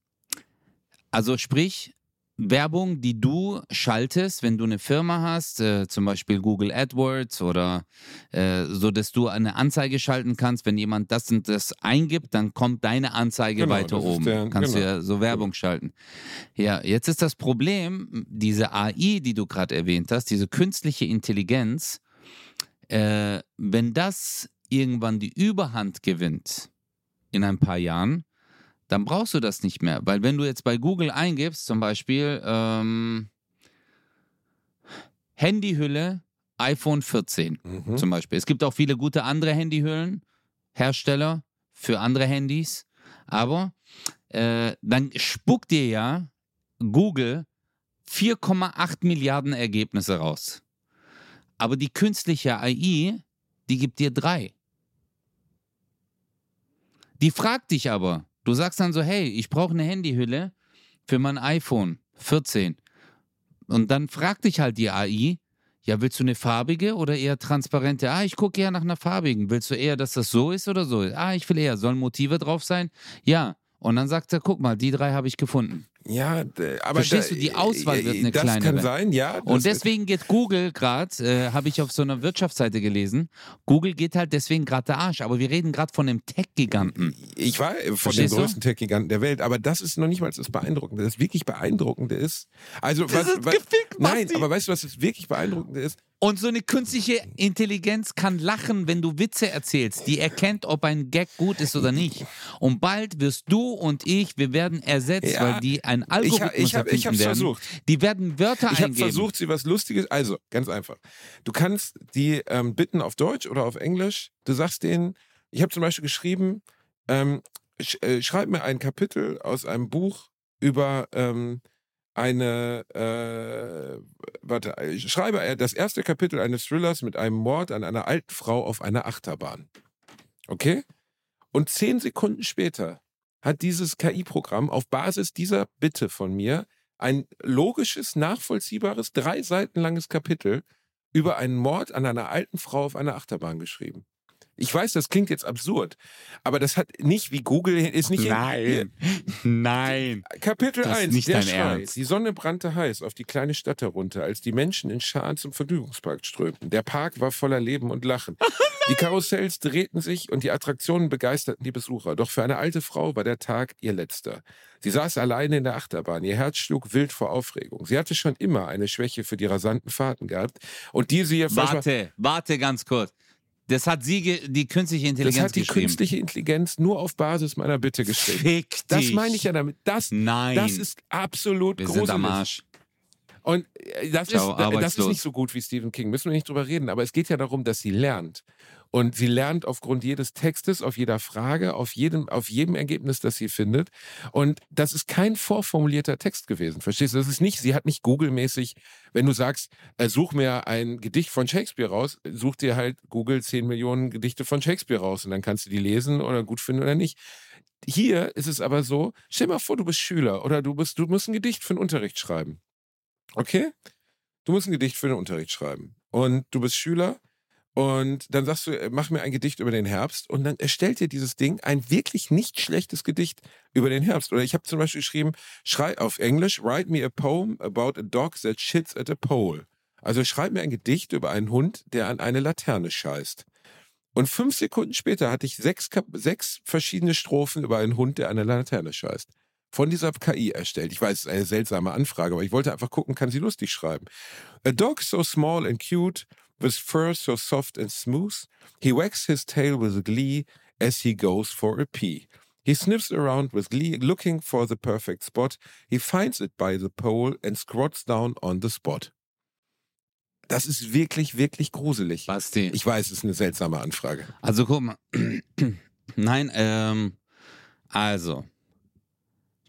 Also sprich, Werbung, die du schaltest, wenn du eine Firma hast, äh, zum Beispiel Google AdWords oder äh, so, dass du eine Anzeige schalten kannst, wenn jemand das und das eingibt, dann kommt deine Anzeige Genau, weiter oben. der- Kannst du genau. ja so Werbung schalten. Ja, jetzt ist das Problem, diese AI, die du gerade erwähnt hast, diese künstliche Intelligenz, äh, wenn das irgendwann die Überhand gewinnt in ein paar Jahren, dann brauchst du das nicht mehr. Weil wenn du jetzt bei Google eingibst, zum Beispiel ähm, Handyhülle iPhone 14 Mhm. zum Beispiel. Es gibt auch viele gute andere Handyhüllen, Hersteller für andere Handys. Aber äh, dann spuckt dir ja Google 4,8 Milliarden Ergebnisse raus. Aber die künstliche AI, die gibt dir drei. Die fragt dich aber. Du sagst dann so, hey, ich brauche eine Handyhülle für mein iPhone 14. Und dann fragt dich halt die AI, ja, willst du eine farbige oder eher transparente? Ah, ich gucke eher nach einer farbigen. Willst du eher, dass das so ist oder so ist? Ah, ich will eher, sollen Motive drauf sein? Ja. Und dann sagt er, guck mal, die drei habe ich gefunden. Ja, aber Verstehst da- du, die Auswahl wird eine das kleinere. kann sein, ja. Und das- deswegen geht Google gerade, äh, habe ich auf so einer Wirtschaftsseite gelesen, Google geht halt deswegen gerade der Arsch. Aber wir reden gerade von einem Tech-Giganten. Ich war von Verstehst den du? größten Tech-Giganten der Welt, aber das ist noch nicht mal das Beeindruckende. Das wirklich Beeindruckende ist, also was, ist was, gefickt, nein, aber weißt du, was das wirklich Beeindruckende ist? Und so eine künstliche Intelligenz kann lachen, wenn du Witze erzählst. Die erkennt, ob ein Gag gut ist oder nicht. Und bald wirst du und ich, wir werden ersetzt, Ja, weil die einen Ich, Algorithmus ich habe, ich erfinden habe werden. versucht. Die werden Wörter Ich habe eingeben. versucht, sie was Lustiges. Also ganz einfach. Du kannst die ähm, bitten auf Deutsch oder auf Englisch. Du sagst denen, ich habe zum Beispiel geschrieben, ähm, sch, äh, schreib mir ein Kapitel aus einem Buch über ähm, eine, äh, warte, ich schreibe das erste Kapitel eines Thrillers mit einem Mord an einer alten Frau auf einer Achterbahn. Okay? Und zehn Sekunden später hat dieses KI-Programm auf Basis dieser Bitte von mir ein logisches, nachvollziehbares, drei Seiten langes Kapitel über einen Mord an einer alten Frau auf einer Achterbahn geschrieben. Ich weiß, das klingt jetzt absurd, aber das hat nicht wie Google ist nicht Nein. Nein. Kapitel Das ist 1, nicht der dein Schrei. Ernst. Die Sonne brannte heiß auf die kleine Stadt herunter, als die Menschen in Scharen zum Vergnügungspark strömten. Der Park war voller Leben und Lachen. die Karussells drehten sich und die Attraktionen begeisterten die Besucher. Doch für eine alte Frau war der Tag ihr letzter. Sie saß alleine in der Achterbahn. Ihr Herz schlug wild vor Aufregung. Sie hatte schon immer eine Schwäche für die rasanten Fahrten gehabt. Und diese hier Warte, warte ganz kurz. Das hat sie, die künstliche Intelligenz das hat die geschrieben. künstliche Intelligenz nur auf Basis meiner Bitte geschrieben. Fick Das dich. meine ich ja damit. Das, Nein. das ist absolut Wir gruselig. sind am Arsch. Und äh, das, Ciao, ist, das ist nicht so gut wie Stephen King, müssen wir nicht drüber reden, aber es geht ja darum, dass sie lernt. Und sie lernt aufgrund jedes Textes, auf jeder Frage, auf jedem, auf jedem Ergebnis, das sie findet. Und das ist kein vorformulierter Text gewesen. Verstehst du? Das ist nicht, sie hat nicht Google-mäßig, wenn du sagst, äh, such mir ein Gedicht von Shakespeare raus, such dir halt Google 10 Millionen Gedichte von Shakespeare raus und dann kannst du die lesen oder gut finden oder nicht. Hier ist es aber so, stell mal vor, du bist Schüler oder du bist, du musst ein Gedicht für den Unterricht schreiben. Okay? Du musst ein Gedicht für den Unterricht schreiben. Und du bist Schüler und dann sagst du, äh, mach mir ein Gedicht über den Herbst und dann erstellt dir dieses Ding ein wirklich nicht schlechtes Gedicht über den Herbst. Oder ich habe zum Beispiel geschrieben, schrei auf Englisch, write me a poem about a dog that shits at a pole. Also schreib mir ein Gedicht über einen Hund, der an eine Laterne scheißt. Und fünf Sekunden später hatte ich sechs, sechs verschiedene Strophen über einen Hund, der an eine Laterne scheißt. Von dieser KI erstellt. Ich weiß, es ist eine seltsame Anfrage, aber ich wollte einfach gucken, kann sie lustig schreiben. A dog so small and cute, with fur so soft and smooth, he wags his tail with glee as he goes for a pee. He sniffs around with glee, looking for the perfect spot. He finds it by the pole and squats down on the spot. Das ist wirklich, wirklich gruselig. Basti. Ich weiß, es ist eine seltsame Anfrage. Also guck mal. Nein, ähm, also.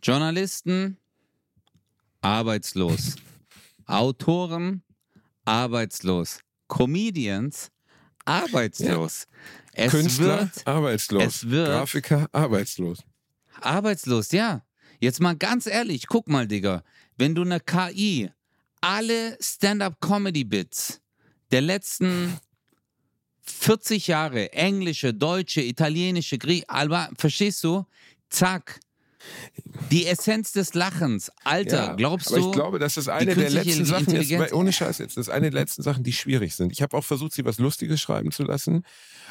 Journalisten, arbeitslos. Autoren, arbeitslos. Comedians, arbeitslos. Es Künstler, wird arbeitslos. es wird- Grafiker, arbeitslos. arbeitslos, ja. Jetzt mal ganz ehrlich, guck mal, Digga. Wenn du eine KI alle Stand-up-Comedy-Bits der letzten 40 Jahre, englische, deutsche, italienische, Griech, Alba, verstehst du? Zack. Die Essenz des Lachens. Alter, Ja, glaubst aber du? ich glaube, das eine der letzten Sachen ist, weil, ohne Scheiß jetzt, das ist eine der letzten Sachen, die schwierig sind. Ich habe auch versucht, sie was Lustiges schreiben zu lassen.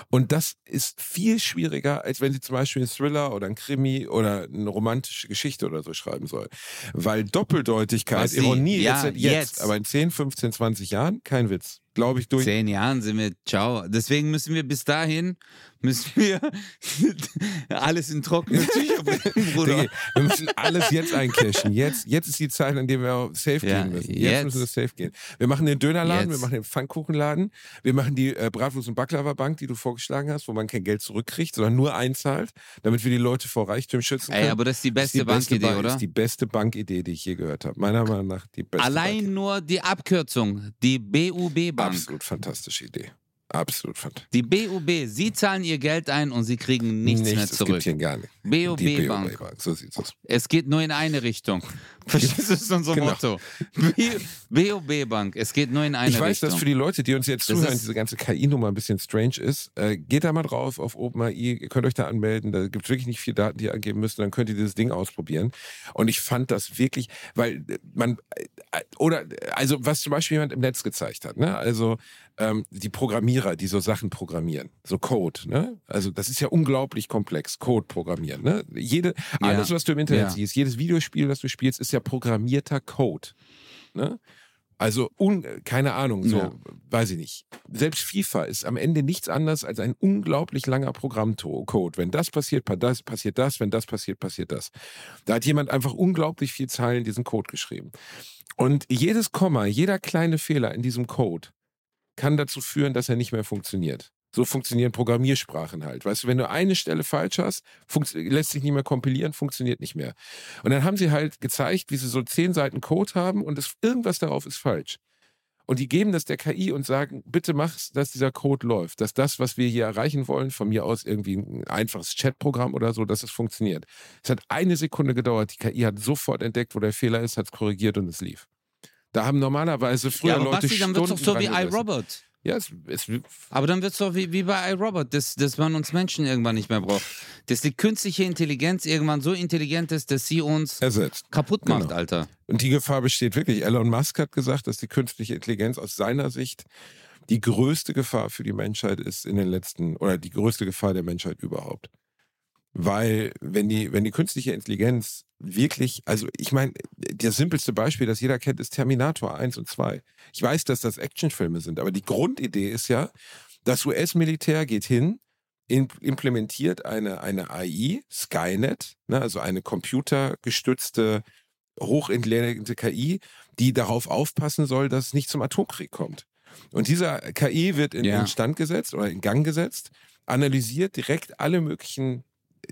Und das ist viel schwieriger, als wenn sie zum Beispiel einen Thriller oder einen Krimi oder eine romantische Geschichte oder so schreiben soll. Weil Doppeldeutigkeit, Basti, Ironie, ja, jetzt, jetzt, jetzt. aber in 10, 15, 20 Jahren kein Witz. Glaube ich, durch. Zehn Jahren sind wir, ciao. Deswegen müssen wir bis dahin, müssen wir alles in trockene Tücher bringen, Bruder. Wir müssen alles jetzt eincashen. Jetzt, jetzt ist die Zeit, an der wir safe Ja, gehen müssen. Jetzt, jetzt. müssen wir safe gehen. Wir machen den Dönerladen, wir Jetzt. machen den Pfannkuchenladen, wir machen die äh, Bratwurst- und Baklava-Bank, die du vorgeschlagen hast, wo man kein Geld zurückkriegt, sondern nur einzahlt, damit wir die Leute vor Reichtum schützen können. Ey, aber das ist die Das beste Bankidee, Bank- oder? ist die beste Bankidee, die ich je gehört habe. Meiner Meinung nach die beste Allein Bankidee. nur die Abkürzung, die BUB-Bank. Absolut fantastische Idee. Absolut fantastisch. Die BUB, Sie zahlen Ihr Geld ein und Sie kriegen nichts, mehr Es zurück. gibt hier gar nicht. Die BUB-Bank. BOB-Bank, so sieht's aus. Es geht nur in eine Richtung. Verstehst du, das ist unser Genau. Motto. BOB-Bank, es geht nur in eine Ich weiß, Richtung. dass für die Leute, die uns jetzt Das zuhören, diese ganze KI-Nummer ein bisschen strange ist. Äh, geht da mal drauf auf OpenAI, ihr könnt euch da anmelden. Da gibt es wirklich nicht viel Daten, die ihr angeben müsst. Dann könnt ihr dieses Ding ausprobieren. Und ich fand das wirklich, weil äh, man, äh, oder, äh, also was zum Beispiel jemand im Netz gezeigt hat, ne? Also ähm, die Programmierer, die so Sachen programmieren, so Code, ne? Also das ist ja unglaublich komplex, Code programmieren, ne? Jede, Ja. alles, was du im Internet Ja. siehst, jedes Videospiel, das du spielst, ist ja programmierter Code. Ne? Also, un, keine Ahnung, so, Ja. weiß ich nicht. Selbst FIFA ist am Ende nichts anderes als ein unglaublich langer Programmcode. Wenn das passiert, pa- das, passiert das, wenn das passiert, passiert das. Da hat jemand einfach unglaublich viel Zeilen in diesen Code geschrieben. Und jedes Komma, jeder kleine Fehler in diesem Code kann dazu führen, dass er nicht mehr funktioniert. So funktionieren Programmiersprachen halt. Weißt du, wenn du eine Stelle falsch hast, lässt sich nicht mehr kompilieren, funktioniert nicht mehr. Und dann haben sie halt gezeigt, wie sie so zehn Seiten Code haben und es, irgendwas darauf ist falsch. Und die geben das der KI und sagen, bitte mach's, dass dieser Code läuft, dass das, was wir hier erreichen wollen, von mir aus irgendwie ein einfaches Chatprogramm oder so, dass es funktioniert. Es hat eine Sekunde gedauert, die KI hat sofort entdeckt, wo der Fehler ist, hat es korrigiert und es lief. Da haben normalerweise früher ja, aber Leute Basti, dann wird es doch so wie iRobot. Ja, es, es, Aber dann wird es doch wie, wie bei iRobot, dass, dass man uns Menschen irgendwann nicht mehr braucht. Dass die künstliche Intelligenz irgendwann so intelligent ist, dass sie uns ersetzt. kaputt macht, Genau. Alter. Und die Gefahr besteht wirklich. Elon Musk hat gesagt, dass die künstliche Intelligenz aus seiner Sicht die größte Gefahr für die Menschheit ist in den letzten, oder die größte Gefahr der Menschheit überhaupt. Weil, wenn die, wenn die künstliche Intelligenz wirklich, also ich meine, das simpelste Beispiel, das jeder kennt, ist Terminator 1 und 2. Ich weiß, dass das Actionfilme sind, aber die Grundidee ist ja, das US-Militär geht hin, im- implementiert eine, eine AI, Skynet, ne, also eine computergestützte, hochintelligente KI, die darauf aufpassen soll, dass es nicht zum Atomkrieg kommt. Und dieser KI wird in, Ja. in Stand gesetzt oder in Gang gesetzt, analysiert direkt alle möglichen,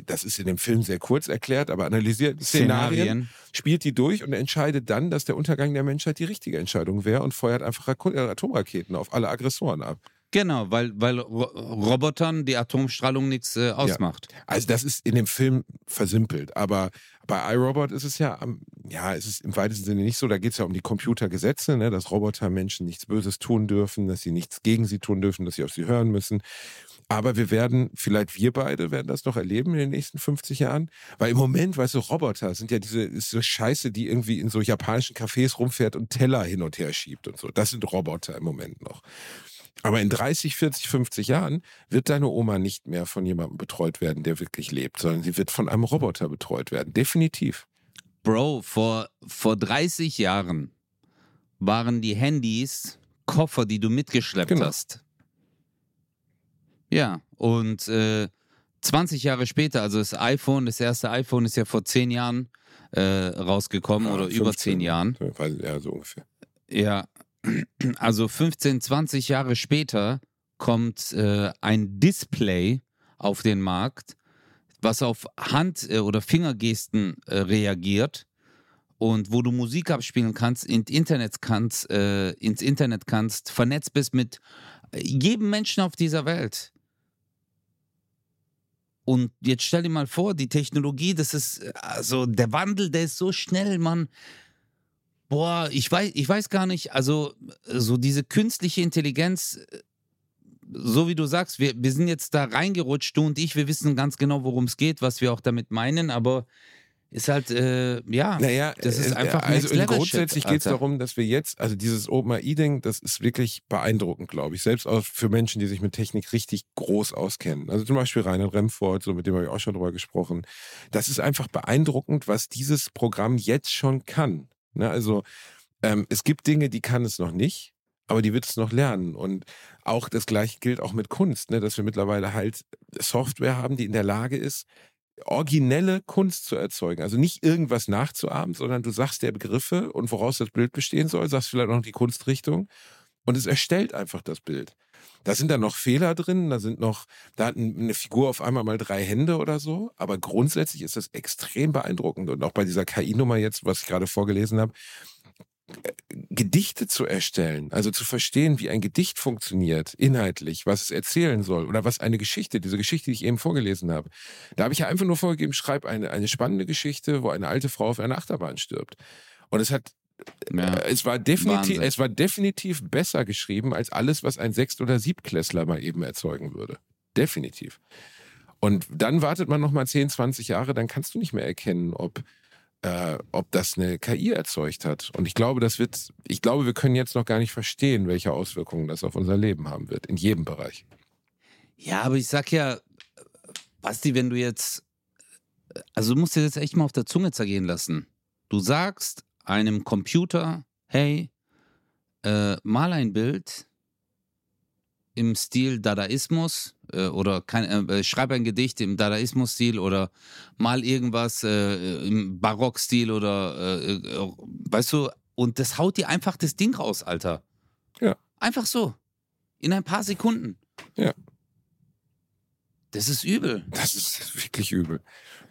das ist in dem Film sehr kurz erklärt, aber analysiert Szenarien, Szenarien. spielt die durch und entscheidet dann, dass der Untergang der Menschheit die richtige Entscheidung wäre und feuert einfach äh, Atomraketen auf alle Aggressoren ab. Genau, weil, weil Ro Robotern die Atomstrahlung nichts äh, ausmacht. Also das ist in dem Film versimpelt, aber bei iRobot ist es ja, ja, es ist im weitesten Sinne nicht so. Da geht es ja um die Computergesetze, ne, dass Roboter Menschen nichts Böses tun dürfen, dass sie nichts gegen sie tun dürfen, dass sie auf sie hören müssen. Aber wir werden, vielleicht wir beide werden das noch erleben in den nächsten 50 Jahren. Weil im Moment, weißt du, Roboter sind ja diese ist Scheiße, die irgendwie in so japanischen Cafés rumfährt und Teller hin und her schiebt und so. Das sind Roboter im Moment noch. Aber in 30, 40, 50 Jahren wird deine Oma nicht mehr von jemandem betreut werden, der wirklich lebt, sondern sie wird von einem Roboter betreut werden. Definitiv. Bro, vor, vor 30 Jahren waren die Handys Koffer, die du mitgeschleppt Genau. hast. Ja, und äh, 20 Jahre später, also das iPhone, das erste iPhone ist ja vor 10 Jahren äh, rausgekommen oder über 10 Jahren. Ja, so ungefähr. Ja, also 15, 20 Jahre später kommt äh, ein Display auf den Markt, was auf Hand- äh, oder Fingergesten äh, reagiert und wo du Musik abspielen kannst, ins Internet kannst, äh, ins Internet kannst, vernetzt bist mit jedem Menschen auf dieser Welt. Und jetzt stell dir mal vor, die Technologie, das ist, äh, also der Wandel, der ist so schnell, Mann. Boah, ich weiß, ich weiß gar nicht, also so diese künstliche Intelligenz, äh, so wie du sagst, wir, wir sind jetzt da reingerutscht, du und ich, wir wissen ganz genau, worum es geht, was wir auch damit meinen, aber ist halt, äh, ja, Naja, das ist äh, einfach also Next Level grundsätzlich geht es darum, dass wir jetzt, also dieses OpenAI-Ding, das ist wirklich beeindruckend, glaube ich. Selbst auch für Menschen, die sich mit Technik richtig groß auskennen. Also zum Beispiel Reinhard Remford, so mit dem habe ich auch schon drüber gesprochen. Das ist einfach beeindruckend, was dieses Programm jetzt schon kann. Ne? Also ähm, es gibt Dinge, die kann es noch nicht. aber die wird es noch lernen. Und auch das gleiche gilt auch mit Kunst, ne? dass wir mittlerweile halt Software haben, die in der Lage ist, originelle Kunst zu erzeugen. Also nicht irgendwas nachzuahmen, sondern du sagst der Begriffe und woraus das Bild bestehen soll, sagst vielleicht noch die Kunstrichtung und es erstellt einfach das Bild. Da sind dann noch Fehler drin, da sind noch, da hat eine Figur auf einmal mal drei Hände oder so, aber grundsätzlich ist das extrem beeindruckend und auch bei dieser KI-Nummer jetzt, was ich gerade vorgelesen habe, Gedichte zu erstellen, also zu verstehen, wie ein Gedicht funktioniert, inhaltlich, was es erzählen soll oder was eine Geschichte, diese Geschichte, die ich eben vorgelesen habe. Da habe ich ja einfach nur vorgegeben, schreib eine, eine spannende Geschichte, wo eine alte Frau auf einer Achterbahn stirbt. Und es hat ja, es, war definitiv, es war definitiv besser geschrieben als alles, was ein Sechst- oder Siebtklässler mal eben erzeugen würde. Definitiv. Und dann wartet man nochmal 10, 20 Jahre, dann kannst du nicht mehr erkennen, ob äh, ob das eine KI erzeugt hat. Und ich glaube, das wird, ich glaube, wir können jetzt noch gar nicht verstehen, welche Auswirkungen das auf unser Leben haben wird, in jedem Bereich. Ja, aber ich sag ja, Basti, wenn du jetzt, also du musst dir das echt mal auf der Zunge zergehen lassen. Du sagst einem Computer, hey, äh, mal ein Bild im Stil Dadaismus äh, oder kein, äh, schreib ein Gedicht im Dadaismus-Stil oder mal irgendwas äh, im Barock-Stil oder äh, äh, weißt du, und das haut dir einfach das Ding raus, Alter. Ja. Einfach so. In ein paar Sekunden. Ja. Das ist übel. Das ist wirklich übel.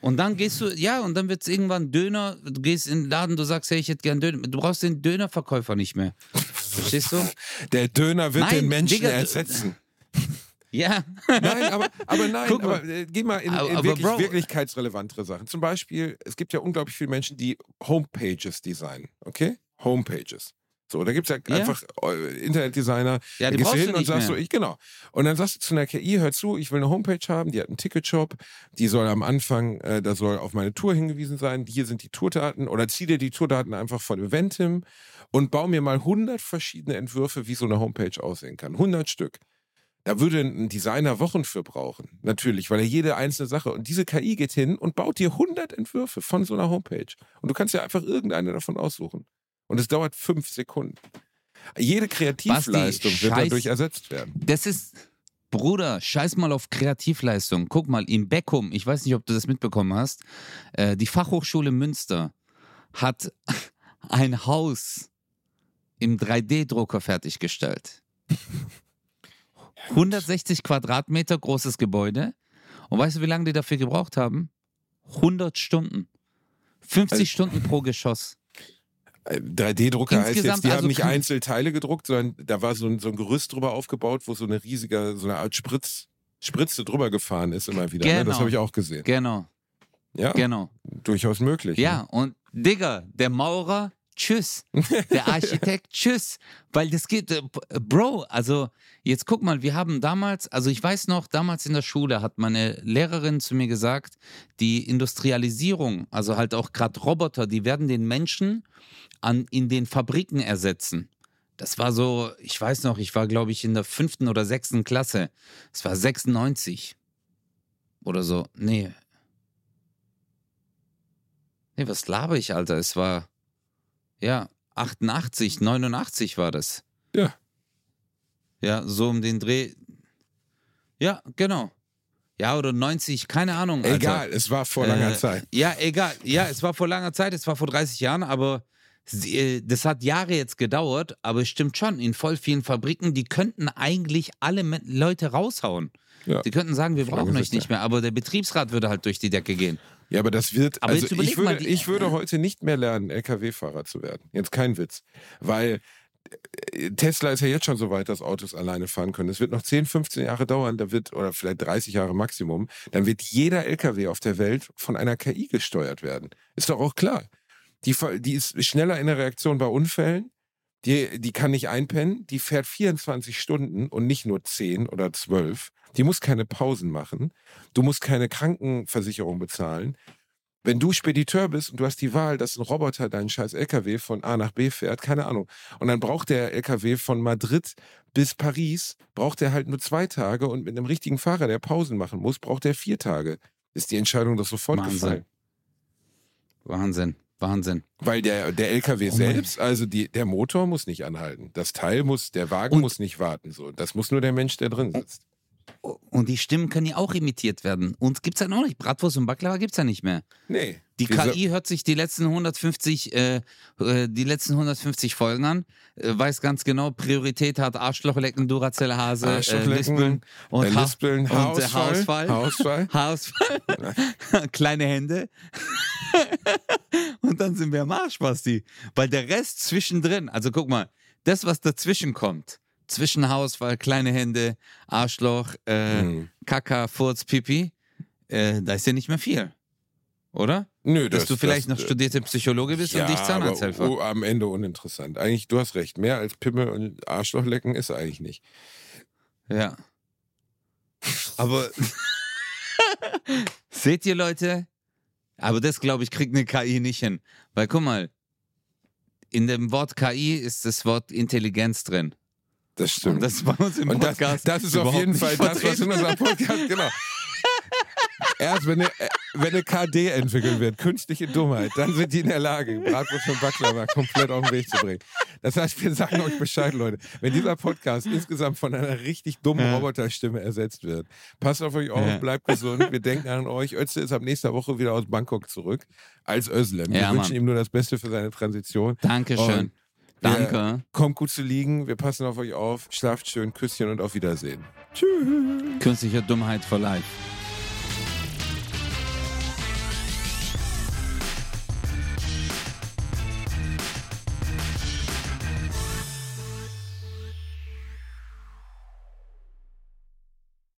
Und dann gehst du, ja, und dann wird es irgendwann Döner, du gehst in den Laden, du sagst, hey, ich hätte gern Döner. Du brauchst den Dönerverkäufer nicht mehr. Verstehst du? Der Döner wird Nein, den Menschen Digga, ersetzen. Ja. nein, aber, aber nein, mal. aber äh, geh mal in, in wirklich, Bro, wirklichkeitsrelevantere Sachen. Zum Beispiel, es gibt ja unglaublich viele Menschen, die Homepages designen, okay? Homepages. So, da gibt es ja, ja, einfach äh, Internetdesigner. Ja, die da gehst du hin und sagst mehr. so, ich, genau. Und dann sagst du zu einer KI, hör zu, ich will eine Homepage haben, die hat einen Ticketshop, die soll am Anfang, äh, da soll auf meine Tour hingewiesen sein, hier sind die Tourdaten oder zieh dir die Tourdaten einfach von Eventim und bau mir mal 100 verschiedene Entwürfe, wie so eine Homepage aussehen kann. 100 Stück. Da würde ein Designer Wochen für brauchen. Natürlich, weil er jede einzelne Sache. Und diese KI geht hin und baut dir 100 Entwürfe von so einer Homepage. Und du kannst ja einfach irgendeine davon aussuchen. Und es dauert fünf Sekunden. Jede Kreativleistung Basti, wird dadurch ersetzt werden. Das ist, Bruder, scheiß mal auf Kreativleistung. Guck mal, im Beckum, ich weiß nicht, ob du das mitbekommen hast, äh, die Fachhochschule Münster hat ein Haus im 3D-Drucker fertiggestellt. 160 Quadratmeter großes Gebäude. Und weißt du, wie lange die dafür gebraucht haben? 100 Stunden. 50 also, Stunden pro Geschoss. 3D-Drucker heißt jetzt, die also haben nicht Einzelteile gedruckt, sondern da war so ein, so ein Gerüst drüber aufgebaut, wo so eine riesige, so eine Art Spritz, Spritze drüber gefahren ist immer wieder. Genau. Ne? Das genau. habe ich auch gesehen. Genau. Ja. Genau. Durchaus möglich. Ja, ne? und Digga, der Maurer, tschüss. Der Architekt, tschüss. Weil das geht, äh, Bro, also jetzt guck mal, wir haben damals, also ich weiß noch, damals in der Schule hat meine Lehrerin zu mir gesagt, die Industrialisierung, also halt auch gerade Roboter, die werden den Menschen an, in den Fabriken ersetzen. Das war so, ich weiß noch, ich war, glaube ich, in der fünften oder sechsten Klasse. Es war 96 oder so. Nee. Nee, was laber ich, Alter? Es war, ja, 88, 89 war das. Ja. Ja, so um den Dreh. Ja, genau. Ja, oder 90, keine Ahnung. Alter. Egal, es war vor langer äh, Zeit. Ja, egal. Ja, es war vor langer Zeit, es war vor 30 Jahren, aber äh, das hat Jahre jetzt gedauert, aber es stimmt schon, in voll vielen Fabriken, die könnten eigentlich alle Leute raushauen. Ja. Die könnten sagen, wir brauchen euch nicht mehr, aber der Betriebsrat würde halt durch die Decke gehen. Ja, aber das wird. Aber also ich, würde, die, ich würde heute nicht mehr lernen, Lkw-Fahrer zu werden. Jetzt kein Witz. Weil äh, Tesla ist ja jetzt schon so weit, dass Autos alleine fahren können. Es wird noch 10, 15 Jahre dauern, da wird, oder vielleicht 30 Jahre Maximum, dann wird jeder LKW auf der Welt von einer KI gesteuert werden. Ist doch auch klar. Die, die ist schneller in der Reaktion bei Unfällen. Die, die kann nicht einpennen. Die fährt 24 Stunden und nicht nur 10 oder 12. Die muss keine Pausen machen. Du musst keine Krankenversicherung bezahlen. Wenn du Spediteur bist und du hast die Wahl, dass ein Roboter deinen scheiß LKW von A nach B fährt, keine Ahnung. Und dann braucht der LKW von Madrid bis Paris, braucht er halt nur zwei Tage und mit einem richtigen Fahrer, der Pausen machen muss, braucht er vier Tage. Ist die Entscheidung doch sofort Wahnsinn. gefallen. Wahnsinn. Wahnsinn. Weil der, der LKW Oh selbst, also die, der Motor muss nicht anhalten. Das Teil muss, der Wagen Und- muss nicht warten. So. Das muss nur der Mensch, der drin sitzt. Und die Stimmen können ja auch imitiert werden. Und gibt's ja noch nicht. Bratwurst und Baklava gibt's ja nicht mehr. Nee. Die KI hört sich die letzten 150, äh, äh, die letzten 150 Folgen an, äh, weiß ganz genau, Priorität hat Arschloch lecken, Duracell Hase, äh, Arschloch lecken, Lispeln und, äh, Ha- Lispeln, und äh, Haarausfall, Haarausfall. Haarausfall. Haarausfall. Kleine Hände. und dann sind wir am Arsch, Basti. Weil der Rest zwischendrin, also guck mal, das, was dazwischen kommt, zwischen Haarausfall, kleine Hände, Arschloch, äh, Hm. Kaka, Furz, Pipi, äh, da ist ja nicht mehr viel. Oder? Nö, Dass das, du vielleicht das, noch studierte Psychologe bist und ich Zahnarzthelfer. Aber, oh, am Ende uninteressant. Eigentlich, du hast recht. Mehr als Pimmel und Arschloch lecken ist eigentlich nicht. Ja. Aber seht ihr, Leute? Aber das, glaube ich, kriegt eine KI nicht hin. Weil guck mal, in dem Wort KI ist das Wort Intelligenz drin. Das stimmt. Und das ist bei uns im Und das, Podcast. das ist auf jeden Fall das, was in unserem Podcast, genau. Erst wenn eine, wenn eine KD entwickelt wird, künstliche Dummheit, dann sind die in der Lage, Bratwurst und Baklava komplett auf den Weg zu bringen. Das heißt, wir sagen euch Bescheid, Leute. Wenn dieser Podcast insgesamt von einer richtig dummen Ja. Roboterstimme ersetzt wird, passt auf euch auf, Ja. bleibt gesund. Wir denken an euch. Özle ist ab nächster Woche wieder aus Bangkok zurück als Özlem. Wir Ja, wünschen Mann. ihm nur das Beste für seine Transition. Dankeschön. Und wir- Danke. Kommt gut zu liegen. Wir passen auf euch auf. Schlaft schön. Küsschen und auf Wiedersehen. Künstliche Dummheit for life.